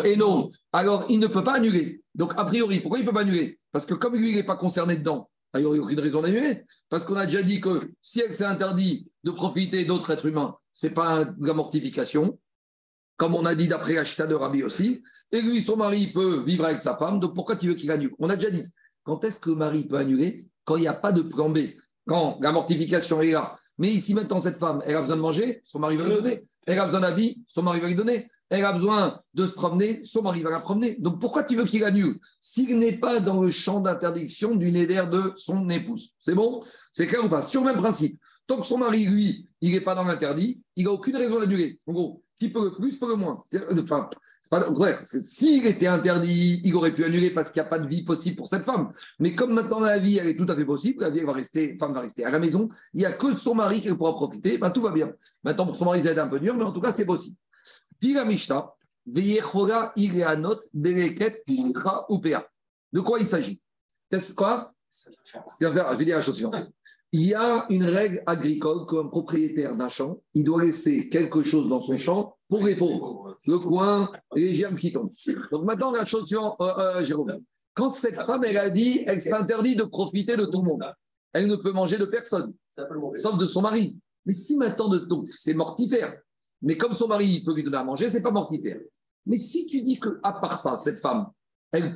Et non. Alors, il ne peut pas annuler. Donc, a priori, pourquoi il ne peut pas annuler? Parce que comme lui, il n'est pas concerné dedans, il n'y a aucune raison d'annuler. Parce qu'on a déjà dit que si elle s'est interdit de profiter d'autres êtres humains, ce n'est pas de la mortification. Comme on a dit d'après Achita de Rabbi aussi. Et lui, son mari peut vivre avec sa femme. Donc, pourquoi tu veux qu'il annule? On a déjà dit. Quand est-ce que le mari peut annuler Quand il n'y a pas de plan B? Quand la mortification est là. Mais ici, maintenant, cette femme, elle a besoin de manger, son mari va lui donner. Elle a besoin d'habits, son mari va lui donner. Elle a besoin de se promener, son mari va la promener. Donc pourquoi tu veux qu'il annule? S'il n'est pas dans le champ d'interdiction du néder de son épouse. C'est bon? C'est clair ou pas? Sur le même principe. Tant que son mari, lui, il n'est pas dans l'interdit, il n'a aucune raison d'annuler. En gros, qui peut le plus, peut le moins. Enfin, s'il était interdit, il aurait pu annuler parce qu'il n'y a pas de vie possible pour cette femme. Mais comme maintenant la vie, elle est tout à fait possible, la vie, va rester, femme va rester à la maison, il n'y a que son mari qui pourra profiter, ben, tout va bien. Maintenant, pour son mari, ça va être un peu dur, mais en tout cas, c'est possible. Mishnah, de quoi il s'agit? Qu'est-ce quoi? Je vais dire la chose suivante. Il y a une règle agricole qu'un propriétaire d'un champ, il doit laisser quelque chose dans son champ pour les pauvres. Le coin, les germes qui tombent. Donc maintenant, la chose suivante, euh, euh, Jérôme. Quand cette femme, elle a dit, elle s'interdit de profiter de tout le monde. Elle ne peut manger de personne, sauf de son mari. Mais si maintenant, donc c'est mortifère. Mais comme son mari peut lui donner à manger, c'est pas mortifère. Mais si tu dis que à part ça, cette femme,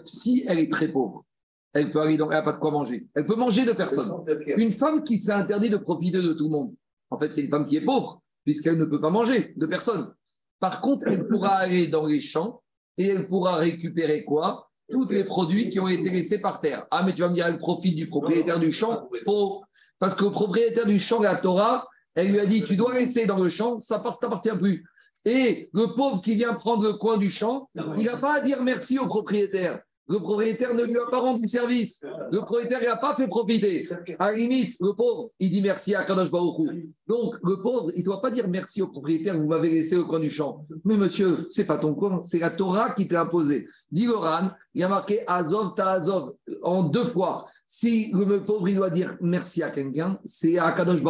si elle est très pauvre, elle peut aller dans, elle n'a pas de quoi manger. Elle peut manger de personne. Une femme qui s'est interdit de profiter de tout le monde, en fait, c'est une femme qui est pauvre, puisqu'elle ne peut pas manger de personne. Par contre, elle pourra <laughs> aller dans les champs et elle pourra récupérer quoi? Tous les produits qui ont été laissés par terre. Ah, mais tu vas me dire, elle profite du propriétaire du champ? Faux. Parce que le propriétaire du champ, la Torah, elle lui a dit, tu dois rester dans le champ, ça ne t'appartient plus. Et le pauvre qui vient prendre le coin du champ, il n'a pas à dire merci au propriétaire. Le propriétaire ne lui a pas rendu service. Le propriétaire n'a pas fait profiter. À la limite, le pauvre, il dit merci à Kadosh. Donc, le pauvre, il ne doit pas dire merci au propriétaire, vous m'avez laissé au coin du champ. Mais monsieur, c'est pas ton coin, c'est la Torah qui t'a imposé. Dit Goran, il y a marqué Azov ta Azov en deux fois. Si le pauvre, il doit dire merci à quelqu'un, c'est à Kadosh.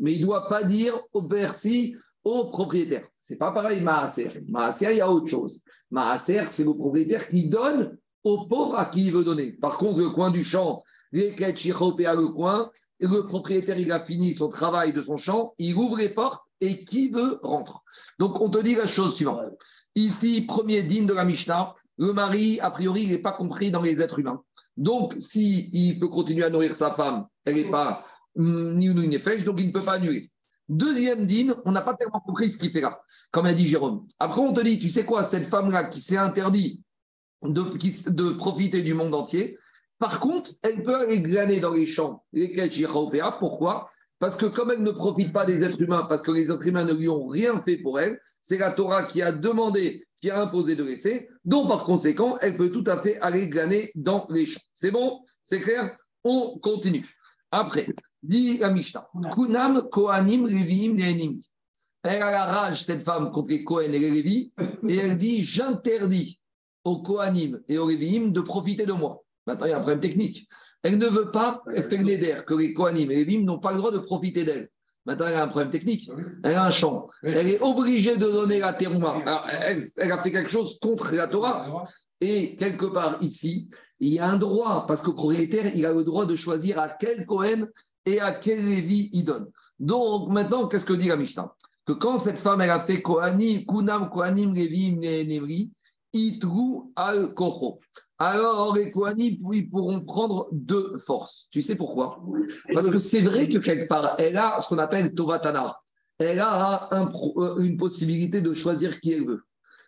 Mais il ne doit pas dire merci au propriétaire. C'est pas pareil, Maaser. Maaser, il y a autre chose. Maaser, c'est le propriétaire qui donne au pauvre à qui il veut donner. Par contre, le coin du champ, les à le coin, le propriétaire, il a fini son travail de son champ, il ouvre les portes et qui veut rentre. Donc, on te dit la chose suivante. Ici, premier digne de la Mishnah, le mari, a priori, il n'est pas compris dans les êtres humains. Donc, s'il il peut continuer à nourrir sa femme, elle n'est pas mm, ni une fèche, donc il ne peut pas annuler. Deuxième dîne, on n'a pas tellement compris ce qu'il fait là, comme a dit Jérôme. Après, on te dit, tu sais quoi, cette femme-là qui s'est interdit de, profiter du monde entier. Par contre, elle peut aller glaner dans les champs les Pourquoi? Parce que comme elle ne profite pas des êtres humains, parce que les êtres humains ne lui ont rien fait pour elle, c'est la Torah qui a demandé, qui a imposé de laisser. Donc, par conséquent, elle peut tout à fait aller glaner dans les champs. C'est bon? C'est clair? On continue. Après, dit la Mishnah, Kunam Kohanim Leviim Elle a la rage, cette femme, contre les Kohen et les Lévi, et elle dit J'interdis aux Kohanim et aux Lévi'im de profiter de moi. Maintenant, il y a un problème technique. Elle ne veut pas faire d'air que les Kohanim et les Vim n'ont pas le droit de profiter d'elle. Maintenant, elle a un problème technique. Elle a un champ. Elle est obligée de donner la terroir. Elle, elle, a fait quelque chose contre la Torah. Et quelque part ici, il y a un droit, parce que le propriétaire, il a le droit de choisir à quel Kohen et à quel Lévi il donne. Donc maintenant, qu'est-ce que dit la Mishnah? Que quand cette femme, elle a fait Kohanim, Kunam, Kohanim, Lévi, Nevri, Itru al Kocho. Alors les Kohanim, ils pourront prendre deux forces. Tu sais pourquoi? Parce que c'est vrai que quelque part, elle a ce qu'on appelle Tovatana. Elle a euh, une possibilité de choisir qui elle veut.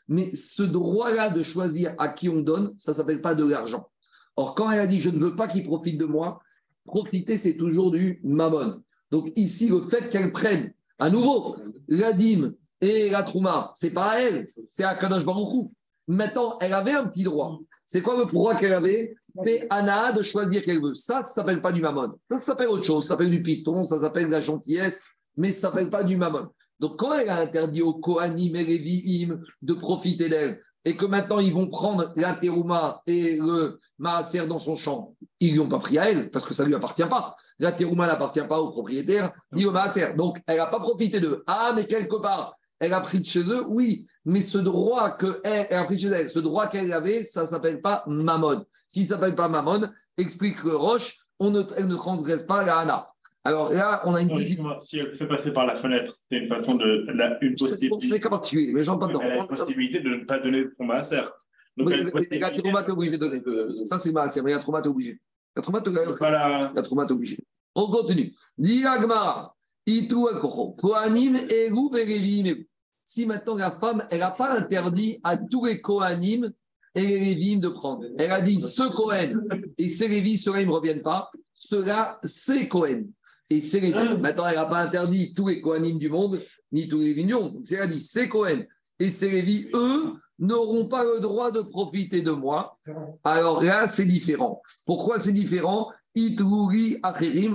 Mais ce droit-là de choisir à qui on donne, ça ne s'appelle pas de l'argent. Or, quand elle a dit je ne veux pas qu'il profite de moi, profiter, c'est toujours du mammon. Donc ici, le fait qu'elle prenne à nouveau la dîme et la trouma, c'est pas à elle, c'est à Kadosh Baruchou. Maintenant, elle avait un petit droit. C'est quoi le droit qu'elle avait? C'est Anna de choisir qu'elle veut. Ça, ça s'appelle pas du mammon. Ça, s'appelle autre chose. Ça s'appelle du piston, ça s'appelle de la gentillesse, mais ça s'appelle pas du mammon. Donc, quand elle a interdit aux Kohanim et Lévi'im de profiter d'elle, et que maintenant ils vont prendre la terouma et le maaser dans son champ, ils lui ont pas pris à elle, parce que ça ne lui appartient pas. La terouma n'appartient pas au propriétaire, ni au maaser. Donc, elle n'a pas profité d'eux. Ah, mais quelque part, elle a pris de chez eux, oui, mais ce droit qu'elle elle a pris de chez elle, ce droit qu'elle avait, ça ne s'appelle pas mammon. S'il ne s'appelle pas mammon, explique le Roche, on ne, elle ne transgresse pas la Hana. Alors là, on a une petite. Si elle fait passer par la fenêtre, c'est une façon de. La, une possibilité. C'est cas particulier, mais j'en pas dedans. Elle a la possibilité de ne pas donner son maaser. Donc, oui, la trauma, t'es obligé de donner. Ça, c'est maaser, mais la trauma, t'es obligé. La trauma, t'es la... la trauma, t'es obligé. On continue. Diagmara, Si maintenant la femme, elle n'a pas interdit à tous les Kohanim et les Lévim de prendre. Elle a dit ce Kohen et ces Lévis, ceux-là, ils ne reviennent pas. Ceux-là, c'est Kohen et c'est. Maintenant, elle n'a pas interdit tous les Kohanim du monde, ni tous les vignons. Donc, elle a dit, c'est Kohen et c'est Lévi, eux, n'auront pas le droit de profiter de moi. Alors là, c'est différent. Pourquoi c'est différent?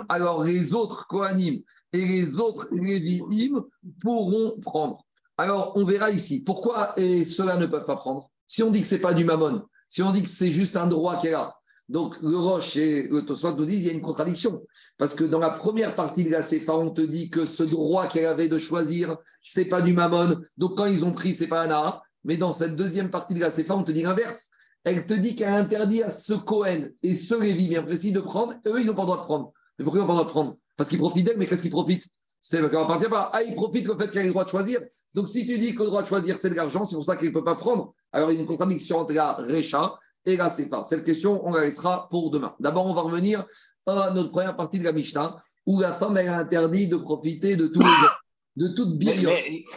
Alors les autres Kohanim et les autres Lévi'im pourront prendre. Alors, on verra ici. Pourquoi et ceux-là ne peuvent pas prendre? Si on dit que ce n'est pas du mammon, si on dit que c'est juste un droit qu'elle a, donc, le Roche et le Tosfot nous disent qu'il y a une contradiction. Parce que dans la première partie de la CFA, on te dit que ce droit qu'elle avait de choisir, c'est pas du mammon. Donc, quand ils ont pris, c'est pas un ara. Mais dans cette deuxième partie de la CFA, on te dit l'inverse. Elle te dit qu'elle interdit à ce Cohen et ce Lévi bien précis de prendre. Eux, ils n'ont pas le droit de prendre. Mais pourquoi ils n'ont pas le droit de prendre? Parce qu'ils profitent d'elle, mais qu'est-ce qu'ils profitent c'est qu'elle appartient pas. Ah, ils profitent le fait qu'elle a le droit de choisir. Donc, si tu dis que le droit de choisir, c'est de l'argent, c'est pour ça qu'elle ne peut pas prendre. Alors, il y a une contradiction entre la Récha et la Sefa. Cette question, on la laissera pour demain. D'abord, on va revenir à notre première partie de la Mishnah, où la femme, elle interdit de profiter de tous les, de toute bien.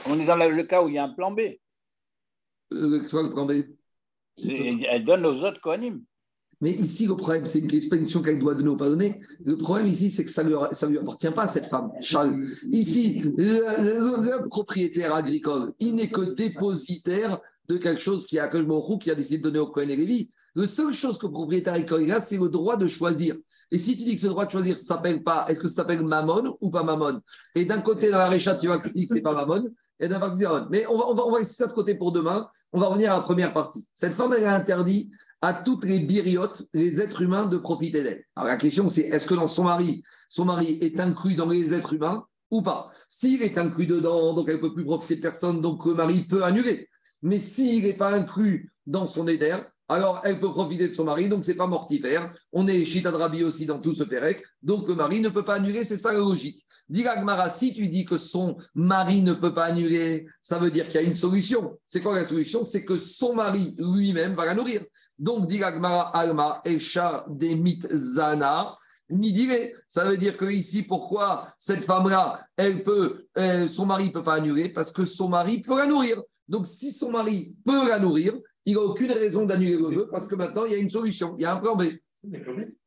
on est dans le cas où il y a un plan B. Euh, soit le plan B? Elle donne aux autres Kohanim. Mais ici, le problème, c'est une question qu'elle doit donner ou pas donner. Le problème ici, c'est que ça ne lui, lui appartient pas à cette femme, Charles. Ici, le, propriétaire agricole, il n'est que dépositaire de quelque chose qui a qui a décidé de donner au Kohen et Lévi. La seule chose que le propriétaire agricole a, c'est le droit de choisir. Et si tu dis que ce droit de choisir s'appelle pas, est-ce que ça s'appelle Mammon ou pas Mammon? Et d'un côté, dans la récha, tu vas que c'est pas Mammon, et d'un côté. Mais on va, on, va, on va laisser ça de côté pour demain. On va revenir à la première partie. Cette femme, elle a interdit à toutes les biriotes, les êtres humains, de profiter d'elle. Alors la question, c'est est-ce que dans son mari, son mari est inclus dans les êtres humains ou pas? S'il est inclus dedans, donc elle ne peut plus profiter de personne, donc le mari peut annuler. Mais s'il n'est pas inclus dans son éder, alors elle peut profiter de son mari, donc c'est pas mortifère. On est Chita Drabi aussi dans tout ce pérec, donc le mari ne peut pas annuler, c'est ça la logique. Dis Gmara, si tu dis que son mari ne peut pas annuler, ça veut dire qu'il y a une solution. C'est quoi la solution? C'est que son mari lui-même va la nourrir. Donc, dit Alma, Esha Demit Zana, Nidire. Ça veut dire que ici, pourquoi cette femme-là, elle peut, euh, son mari peut pas annuler Parce que son mari peut la nourrir. Donc, si son mari peut la nourrir, il n'a aucune raison d'annuler le vœu parce que maintenant, il y a une solution, il y a un plan B.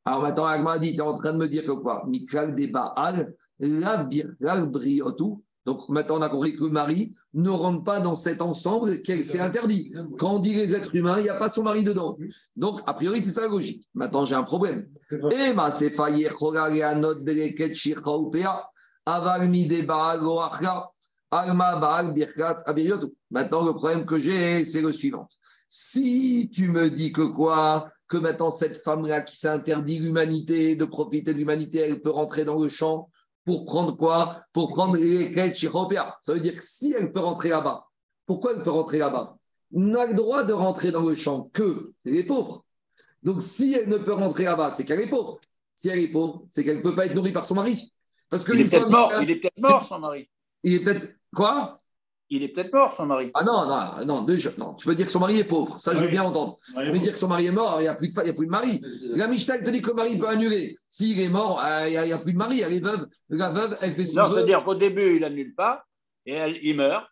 Alors maintenant, Agma dit, tu es en train de me dire que quoi? Mikal de Baal, la. Donc maintenant, on a compris que le mari ne rentre pas dans cet ensemble qu'elle s'est interdit. Quand on dit les êtres humains, il n'y a pas son mari dedans. Donc, a priori, c'est ça la logique. Maintenant, j'ai un problème. Maintenant, le problème que j'ai, c'est le suivant. Si tu me dis que quoi? Que maintenant cette femme-là qui s'interdit l'humanité, de profiter de l'humanité, elle peut rentrer dans le champ pour prendre quoi? Pour prendre les Ça veut dire que si elle peut rentrer là-bas, pourquoi elle peut rentrer là-bas? N'a le droit de rentrer dans le champ que les pauvres. Donc si elle ne peut rentrer là-bas, c'est qu'elle est pauvre. Si elle est pauvre, c'est qu'elle ne peut pas être nourrie par son mari. Parce que il, est peut-être mort, il est peut-être mort, son mari. Il est peut-être. Quoi? Il est peut-être mort, son mari. Ah non, non, non, déjà, non. Tu veux dire que son mari est pauvre. Ça, je veux bien entendre. Tu veux dire que son mari est mort, il n'y a, plus de, il a plus de mari. La Mishnah, te dit que le mari peut annuler. S'il est mort, euh, il n'y a, plus de mari. Elle est veuve. La veuve, elle fait son. Non, c'est-à-dire qu'au début, il n'annule pas et elle, il meurt.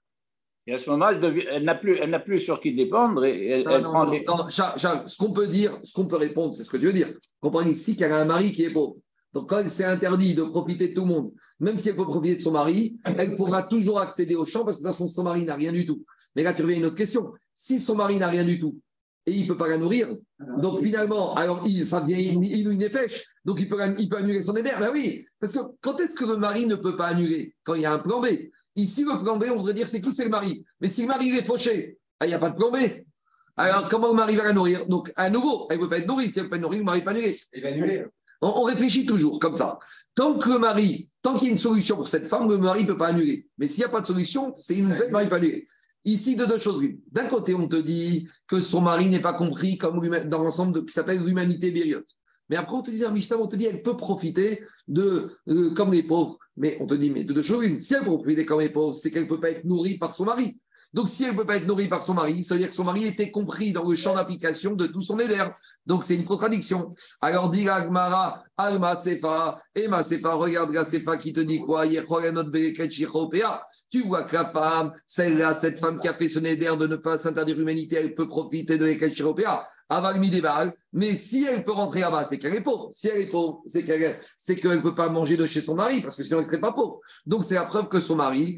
Et à ce moment, elle, elle n'a plus, elle plus sur qui dépendre. Et elle, non, non, non, ce qu'on peut dire, ce qu'on peut répondre, c'est ce que tu veux dire. Comprenez ici qu'elle a un mari qui est pauvre. Donc, quand c'est interdit de profiter de tout le monde, même si elle peut profiter de son mari, elle pourra toujours accéder au champ parce que de toute façon, son mari n'a rien du tout. Mais là, tu reviens à une autre question. Si son mari n'a rien du tout et il ne peut pas la nourrir, donc finalement, alors il, ça devient il, une fèche, donc il peut, il peut annuler son éder. Ben oui, parce que quand est-ce que le mari ne peut pas annuler? Quand il y a un plan B. Ici, le plan B, on voudrait dire c'est qui c'est le mari? Mais si le mari est fauché, ah, il n'y a pas de plan B. Alors, comment le mari va la nourrir? Donc, à nouveau, elle ne peut pas être nourrie. Si elle ne peut pas être nourrie, le mari ne peut pas annuler. Il va annuler. On, réfléchit toujours comme ça. Tant que le mari, tant qu'il y a une solution pour cette femme, le mari ne peut pas annuler. Mais s'il n'y a pas de solution, c'est une nouvelle, le mari peut pas annuler. Ici, de deux choses. D'un côté, on te dit que son mari n'est pas compris comme dans l'ensemble qui s'appelle l'humanité bériote. Mais après, on te dit dans Mishnah, on te dit qu'elle peut profiter de euh, comme les pauvres. Mais on te dit, mais de deux choses. Si elle peut profiter comme les pauvres, c'est qu'elle ne peut pas être nourrie par son mari. Donc, si elle ne peut pas être nourrie par son mari, ça veut dire que son mari était compris dans le champ d'application de tout son éder. Donc, c'est une contradiction. Alors, dit Agmara, Alma Sefa, Emma Sefa, regarde la Sefa qui te dit quoi? Tu vois que la femme, celle-là, cette femme qui a fait son éder de ne pas s'interdire l'humanité, elle peut profiter de l'école chiropéa, avant le balles. Mais si elle peut rentrer là-bas, c'est qu'elle est pauvre. Si elle est pauvre, c'est qu'elle ne peut pas manger de chez son mari, parce que sinon elle ne serait pas pauvre. Donc c'est la preuve que son mari,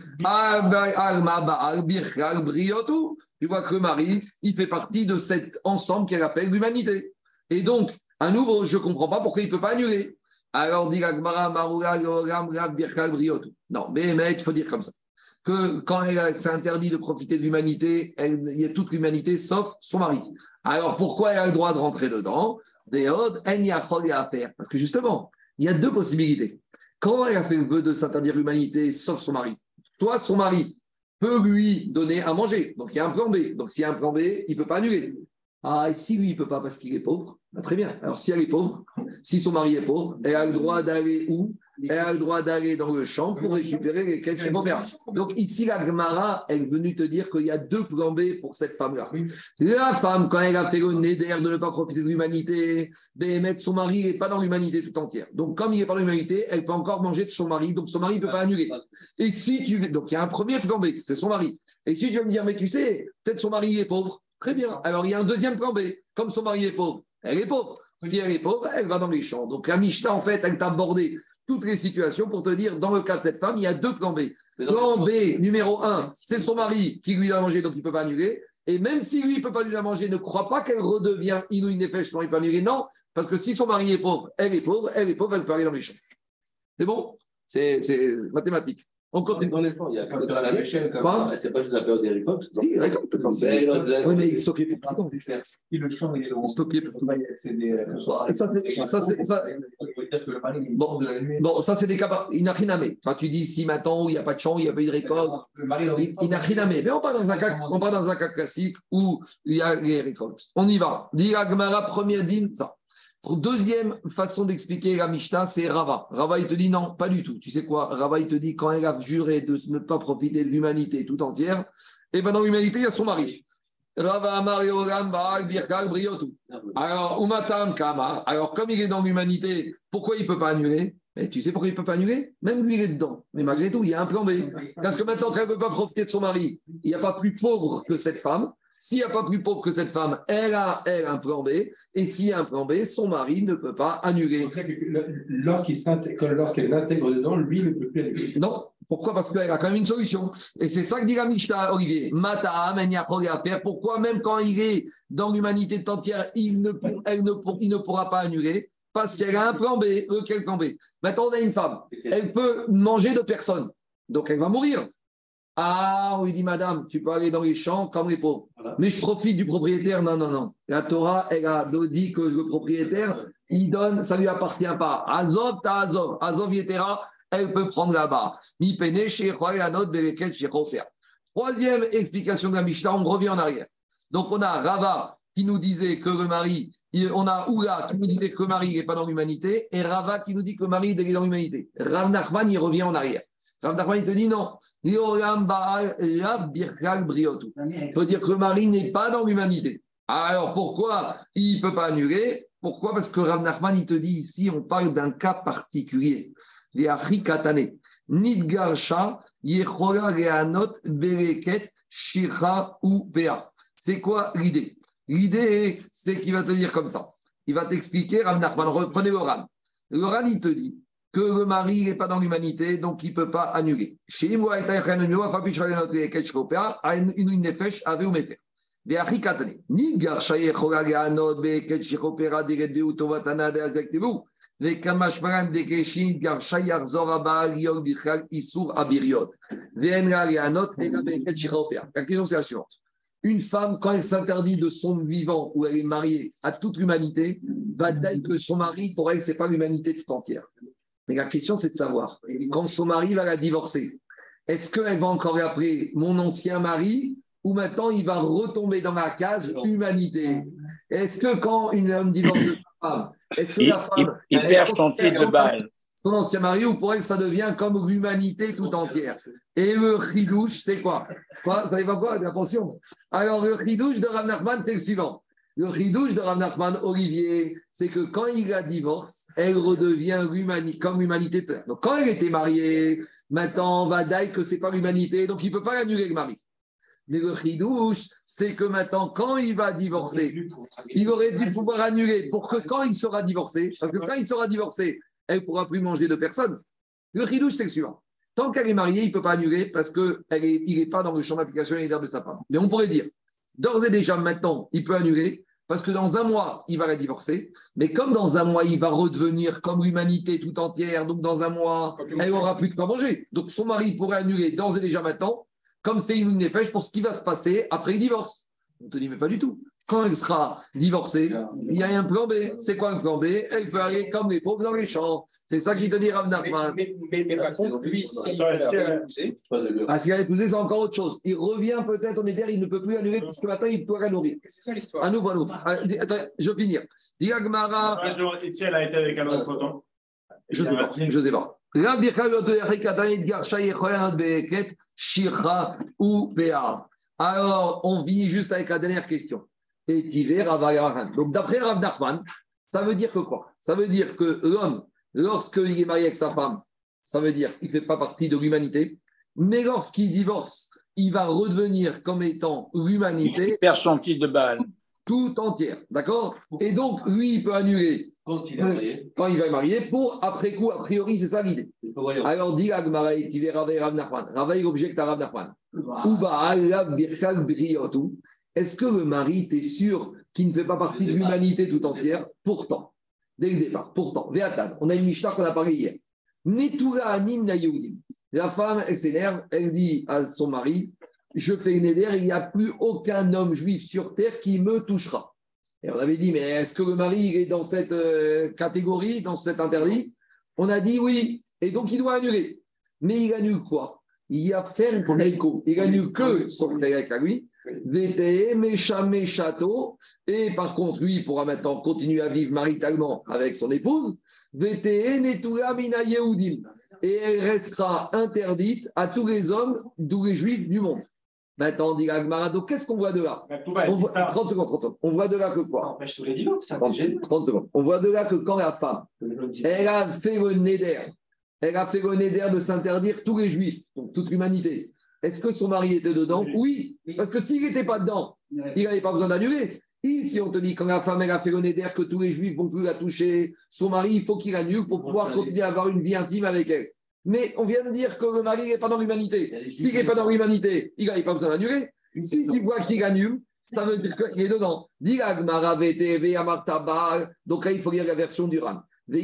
tu vois que le mari, il fait partie de cet ensemble qu'elle appelle l'humanité. Et donc, à nouveau, je ne comprends pas pourquoi il ne peut pas annuler. Alors, dit Non, mais il faut dire comme ça que quand elle s'est interdit de profiter de l'humanité, il y a toute l'humanité sauf son mari. Alors pourquoi elle a le droit de rentrer dedans? Elle n'y a à faire. Parce que justement, il y a deux possibilités. Quand elle a fait le vœu de s'interdire l'humanité sauf son mari, soit son mari peut lui donner à manger. Donc il y a un plan B. Donc s'il y a un plan B, il ne peut pas annuler. Ah, et si lui, il ne peut pas parce qu'il est pauvre, bah, très bien. Alors si elle est pauvre, <laughs> si son mari est pauvre, elle a le droit d'aller où? Elle a le droit d'aller dans le champ pour récupérer les quelques Donc ici, la Gemara est venue te dire qu'il y a deux plans B pour cette femme-là. La femme, quand elle a fait le néder de ne pas profiter de l'humanité, mettre son mari n'est pas dans l'humanité tout entière. Donc comme il n'est pas dans l'humanité, elle peut encore manger de son mari, donc son mari ne peut pas annuler. Et si tu... Donc il y a un premier plan B, c'est son mari. Et si tu vas me dire, mais tu sais, peut-être son mari est pauvre, très bien. Alors il y a un deuxième plan B, comme son mari est pauvre, elle est pauvre. Si elle est pauvre, elle va dans les champs. Donc la Mishnah, en fait, elle t'a abordé toutes les situations pour te dire, dans le cas de cette femme, il y a deux plans B. Plan B, numéro un, c'est son mari qui lui a mangé, donc il ne peut pas annuler. Et même si lui ne peut pas lui la manger, ne croit pas qu'elle redevient inouïe nefesh, non, il peut annuler. Non, parce que si son mari est pauvre, elle est pauvre, elle est pauvre, elle peut aller dans les champs. C'est bon? C'est mathématique. On continue. Dans les il y a quand même la l'échelle. C'est pas juste la période des récoltes. Si, récolte. Oui, mais il stocké pour tout le temps. Si le champ est stocké pour tout le temps. Ça, c'est. Bon, bon, ça, c'est des cas. Inachiname. Enfin, tu dis si maintenant, il n'y a pas de champ, il n'y a pas eu de récolte. Inachiname. Mais on part dans un cas, on part dans un cas classique où il y a les récoltes. On y va. Dit Agmara, première dîne, ça. Deuxième façon d'expliquer la Mishnah, c'est Rava. Rava, il te dit non, pas du tout. Tu sais quoi? Rava, il te dit quand elle a juré de ne pas profiter de l'humanité tout entière, et bien dans l'humanité, il y a son mari. Rava Alors, Umatam Kama. Alors, comme il est dans l'humanité, pourquoi il ne peut pas annuler? Mais tu sais pourquoi il ne peut pas annuler? Même lui, il est dedans. Mais malgré tout, il y a un plan B. Parce que maintenant qu'elle ne peut pas profiter de son mari, il n'y a pas plus pauvre que cette femme. S'il n'y a pas plus pauvre que cette femme, elle a, elle, un plan B. Et s'il y a un plan B, son mari ne peut pas annuler. Lorsqu'elle l'intègre dedans, lui ne peut plus annuler. Non. Pourquoi? Parce qu'elle a quand même une solution. Et c'est ça que dit la Mishnah, Olivier. Mata, il n'y a rien à faire. Pourquoi même quand il est dans l'humanité entière, il ne, elle ne, il ne pourra pas annuler? Parce qu'elle a un plan B. quel plan B? Maintenant, on a une femme. Elle peut manger de personne. Donc, elle va mourir. Ah, on lui dit, madame, tu peux aller dans les champs comme les pauvres. Mais je profite du propriétaire. Non, non, non. La Torah, elle a dit que le propriétaire, il donne, ça ne lui appartient pas. Azov, ta Azov. Azov, Yetera, elle peut prendre là-bas. Troisième explication de la Mishnah, on revient en arrière. Donc, on a Rava qui nous disait que le mari, on a Oula qui nous disait que le mari n'est pas dans l'humanité, et Rava qui nous dit que le mari est dans l'humanité. Rav Nachman, il revient en arrière. Rav Nachman, il te dit non. Il faut dire que le mari n'est pas dans l'humanité. Alors pourquoi il ne peut pas annuler? Pourquoi? Parce que Rav Nachman, il te dit ici, on parle d'un cas particulier. Les Katane. Nidgarsha, Yechola Reanot, Bereket, Shira ou. C'est quoi l'idée? L'idée, c'est qu'il va te dire comme ça. Il va t'expliquer, Rav Nachman, reprenez l'oran. L'oran, il te dit que le mari n'est pas dans l'humanité, donc il ne peut pas annuler. La question c'est la suivante. Une femme, quand elle s'interdit de son vivant ou elle est mariée à toute l'humanité, va dire que son mari, pour elle, ce n'est pas l'humanité tout entière? Mais la question, c'est de savoir, quand son mari va la divorcer, est-ce qu'elle va encore appeler mon ancien mari ou maintenant il va retomber dans la case humanité? Est-ce que quand une homme divorce de sa femme, est-ce que la femme. Il, perd son titre de balle son ancien mari, ou pour elle, ça devient comme l'humanité tout entière. Et le ridouche, c'est quoi, quoi? Vous savez pas quoi? Attention. Alors, le ridouche de Nachman, c'est le suivant. Le ridouche de Rav Nachman, Olivier, c'est que quand il la divorce, elle redevient comme l'humanité. Donc, quand elle était mariée, maintenant, on va dire que c'est pas l'humanité, donc il ne peut pas l'annuler, le mari. Mais le ridouche, c'est que maintenant, quand il va divorcer, il aurait dû pouvoir annuler pour que quand il sera divorcé, parce que quand il sera divorcé, elle ne pourra plus manger de personne. Le chidouche, c'est le suivant. Tant qu'elle est mariée, il ne peut pas annuler parce qu'il n'est pas dans le champ d'application héréditaire de sa femme. Mais on pourrait dire, d'ores et déjà, maintenant, il peut annuler parce que dans un mois, il va la divorcer. Mais comme dans un mois, il va redevenir comme l'humanité tout entière, donc dans un mois, elle n'aura plus de quoi manger. Donc son mari pourrait annuler d'ores et déjà maintenant, comme c'est une nefesh pour ce qui va se passer après le divorce. On te dit, mais pas du tout quand elle sera divorcée, il y a un plan B. C'est quoi un plan B? Elle peut aller comme les pauvres dans les champs. C'est ça qui te dit Rav Nachman. Mais, mais, mais, par contre, lui, si elle a épousé. Ah, si elle a épousé, c'est encore autre chose. Il revient peut-être en hiver, il ne peut plus annuler parce que maintenant, il doit la nourrir. C'est ça l'histoire. À nouveau, à nouveau. Ah, attends, je vais finir. Dis Agmara. Si elle a été avec un autre temps. Je ne sais pas. Je sais pas. Alors, on vit juste avec la dernière question. Donc, d'après Rav Nachman, ça veut dire que quoi? Ça veut dire que l'homme, lorsqu'il est marié avec sa femme, ça veut dire qu'il ne fait pas partie de l'humanité. Mais lorsqu'il divorce, il va redevenir comme étant l'humanité. Il perd son titre de balle. Tout entière. D'accord? Et donc, lui, il peut annuler. Quand il, est quand il va marier, pour après coup, a priori, c'est ça l'idée. Alors, dit Agmara, tu Rav Nachman. Rav, objecte à Rav Nachman. Est-ce que le mari, tu es sûr qu'il ne fait pas partie de l'humanité tout entière Pourtant, dès le départ, pourtant, on a une Mishnah qu'on a parlé hier. La femme, elle s'énerve, elle dit à son mari Je fais une éder, il n'y a plus aucun homme juif sur terre qui me touchera. Et on avait dit Mais est-ce que le mari est dans cette euh, catégorie, dans cet interdit? On a dit oui, et donc il doit annuler. Mais il annule quoi? Il y a faire Il annule que son avec à lui VTE, château. Et par contre, lui, il pourra maintenant continuer à vivre maritalement avec son épouse. Netuya, Mina Et elle restera interdite à tous les hommes, tous les juifs du monde. Maintenant, on dit Agmarado, qu'est-ce qu'on voit de là? On voit, 30 secondes, 30 secondes. On voit de là que quoi? 30, secondes. On voit de là que quand la femme, elle a fait le néder, elle a fait le néder de s'interdire tous les juifs, donc toute l'humanité. Est-ce que son mari était dedans Oui, parce que s'il n'était pas dedans, il n'avait pas besoin d'annuler. Ici, on te dit, quand la femme a fait d'air que tous les juifs vont plus la toucher, son mari, il faut qu'il annule pour pouvoir continuer à avoir une vie intime avec elle. Mais on vient de dire que le mari n'est pas dans l'humanité. S'il n'est pas dans l'humanité, il n'avait pas besoin d'annuler. S'il voit qu'il annule, ça veut dire qu'il est dedans. Donc là, il faut lire la version du Ram. Ou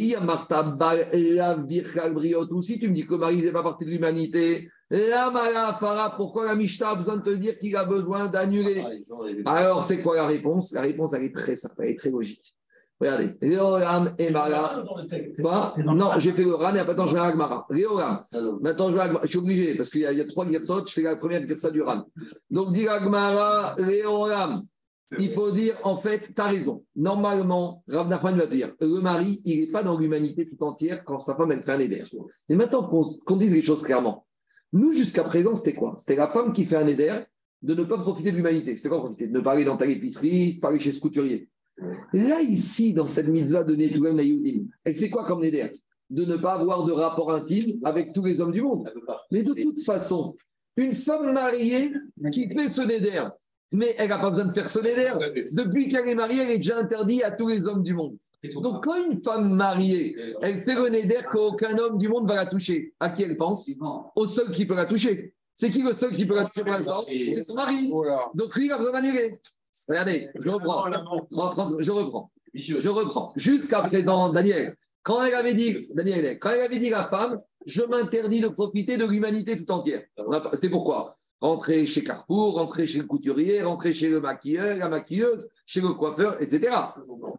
si tu me dis que le mari n'est pas partie de l'humanité, pourquoi la Mishnah a besoin de te dire qu'il a besoin d'annuler Alors, c'est quoi la réponse? La réponse, elle est très simple, elle est très logique. Regardez, Léolam et Mara. Non, j'ai fait le Ram et maintenant je vais à Agmara. Léolam. Maintenant je vais à Agmara. Je suis obligé parce qu'il y, a trois Girsot, je fais la première Girsa du Ram. Donc, dit Agmara, Léolam. Il faut dire, en fait, tu as raison. Normalement, Rav Nachman va dire, le mari, il n'est pas dans l'humanité tout entière quand sa femme, elle fait un éder. Et maintenant, qu'on dise les choses clairement. Nous, jusqu'à présent, c'était quoi? C'était la femme qui fait un éder de ne pas profiter de l'humanité. C'était quoi profiter? De ne pas aller dans ta épicerie, pas aller chez ce couturier. Là, ici, dans cette mitzvah de Netouem Nayudim, elle fait quoi comme éder? De ne pas avoir de rapport intime avec tous les hommes du monde. Mais de toute façon, une femme mariée qui fait ce néder, mais elle n'a pas besoin de faire sonner l'air. Depuis qu'elle est mariée, elle est déjà interdite à tous les hommes du monde. Donc, quand une femme mariée, elle fait le d'air qu'aucun homme du monde va la toucher, à qui elle pense Au seul qui peut la toucher. C'est qui le seul qui peut la toucher pour l'instant C'est son mari. Donc, lui, il a besoin d'annuler. Regardez, je reprends. Je reprends. Je reprends. Jusqu'à présent, Daniel, quand elle avait dit, Daniel, quand elle avait dit à la femme, je m'interdis de profiter de l'humanité tout entière. C'est pourquoi? Rentrer chez Carrefour, rentrer chez le couturier, rentrer chez le maquilleur, la maquilleuse, chez le coiffeur, etc.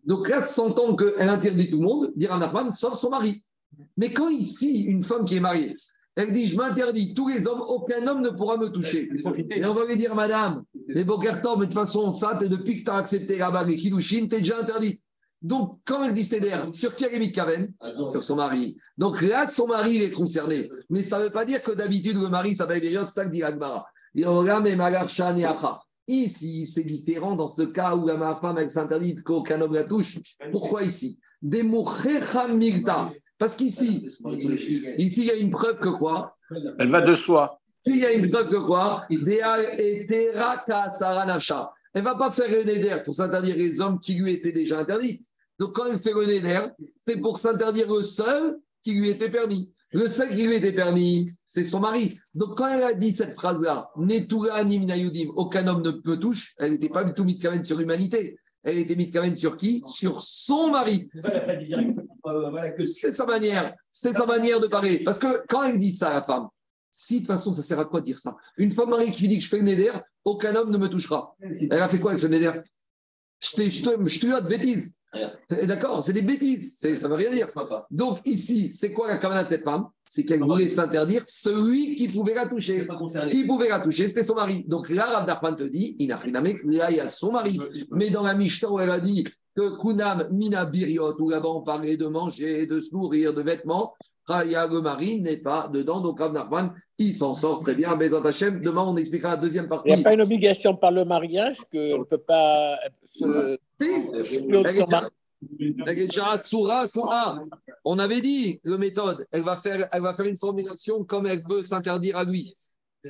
Donc là, s'entend qu'elle interdit tout le monde, dire à femme, sauf son mari. Mais quand ici, une femme qui est mariée, elle dit, je m'interdis tous les hommes, aucun homme ne pourra me toucher. Et on va lui dire, madame, mais Bokerton, mais de toute façon, ça, depuis que tu as accepté la bague et Kidushin, tu es déjà interdit. Donc, quand elle dit sur qui elle est mis Kaven Sur son mari. Donc là, son mari, il est concerné. Mais ça ne veut pas dire que d'habitude, le mari s'appelle Béliot, ça que dit Agmara. Ici, c'est différent dans ce cas où ma femme s'interdit qu'aucun homme la touche. Pourquoi ici? Des Parce qu'ici, ici, il y a une preuve que quoi? Elle va de soi. S'il y a une preuve que quoi? Elle ne va pas faire le néder pour s'interdire les hommes qui lui étaient déjà interdits. Donc quand elle fait le néder, c'est pour s'interdire le seul qui lui était permis. Le seul qui lui était permis, c'est son mari. Donc, quand elle a dit cette phrase-là, aucun homme ne peut toucher, elle n'était pas du tout mitkaven sur l'humanité. Elle était mitkaven sur qui? Sur son mari. C'est sa manière. C'est sa manière de parler. Parce que quand elle dit ça à la femme, si de toute façon, ça sert à quoi de dire ça? Une femme mariée qui lui dit que je fais le néder, aucun homme ne me touchera. Elle a fait quoi avec ce néder Je te, je te, de bêtises. D'accord, c'est des bêtises, ça ne veut rien dire. Donc ici, c'est quoi la camarade de cette femme? C'est qu'elle voulait s'interdire celui qui pouvait la toucher. Qui pouvait la toucher, c'était son mari. Donc là, Rav Darpan te dit, il n'a rien à là, il y a son mari. Mais dans la Mishnah où elle a dit que Kunam Mina Biriot, où là-bas on parlait de manger, de se nourrir, de vêtements, Raya le mari n'est pas dedans. Donc Rav Darpan, il s'en sort très bien. Bézant Hachem, demain on expliquera la deuxième partie. Il n'y a pas une obligation par le mariage qu'on ne peut pas se on avait dit le méthode, elle va faire, elle va faire une formulation comme elle veut s'interdire à lui.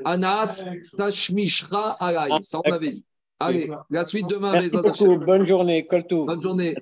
Anat tashmishra alay. Ça on avait dit. Allez, la suite demain. Merci beaucoup. Bonne journée. Bonne journée.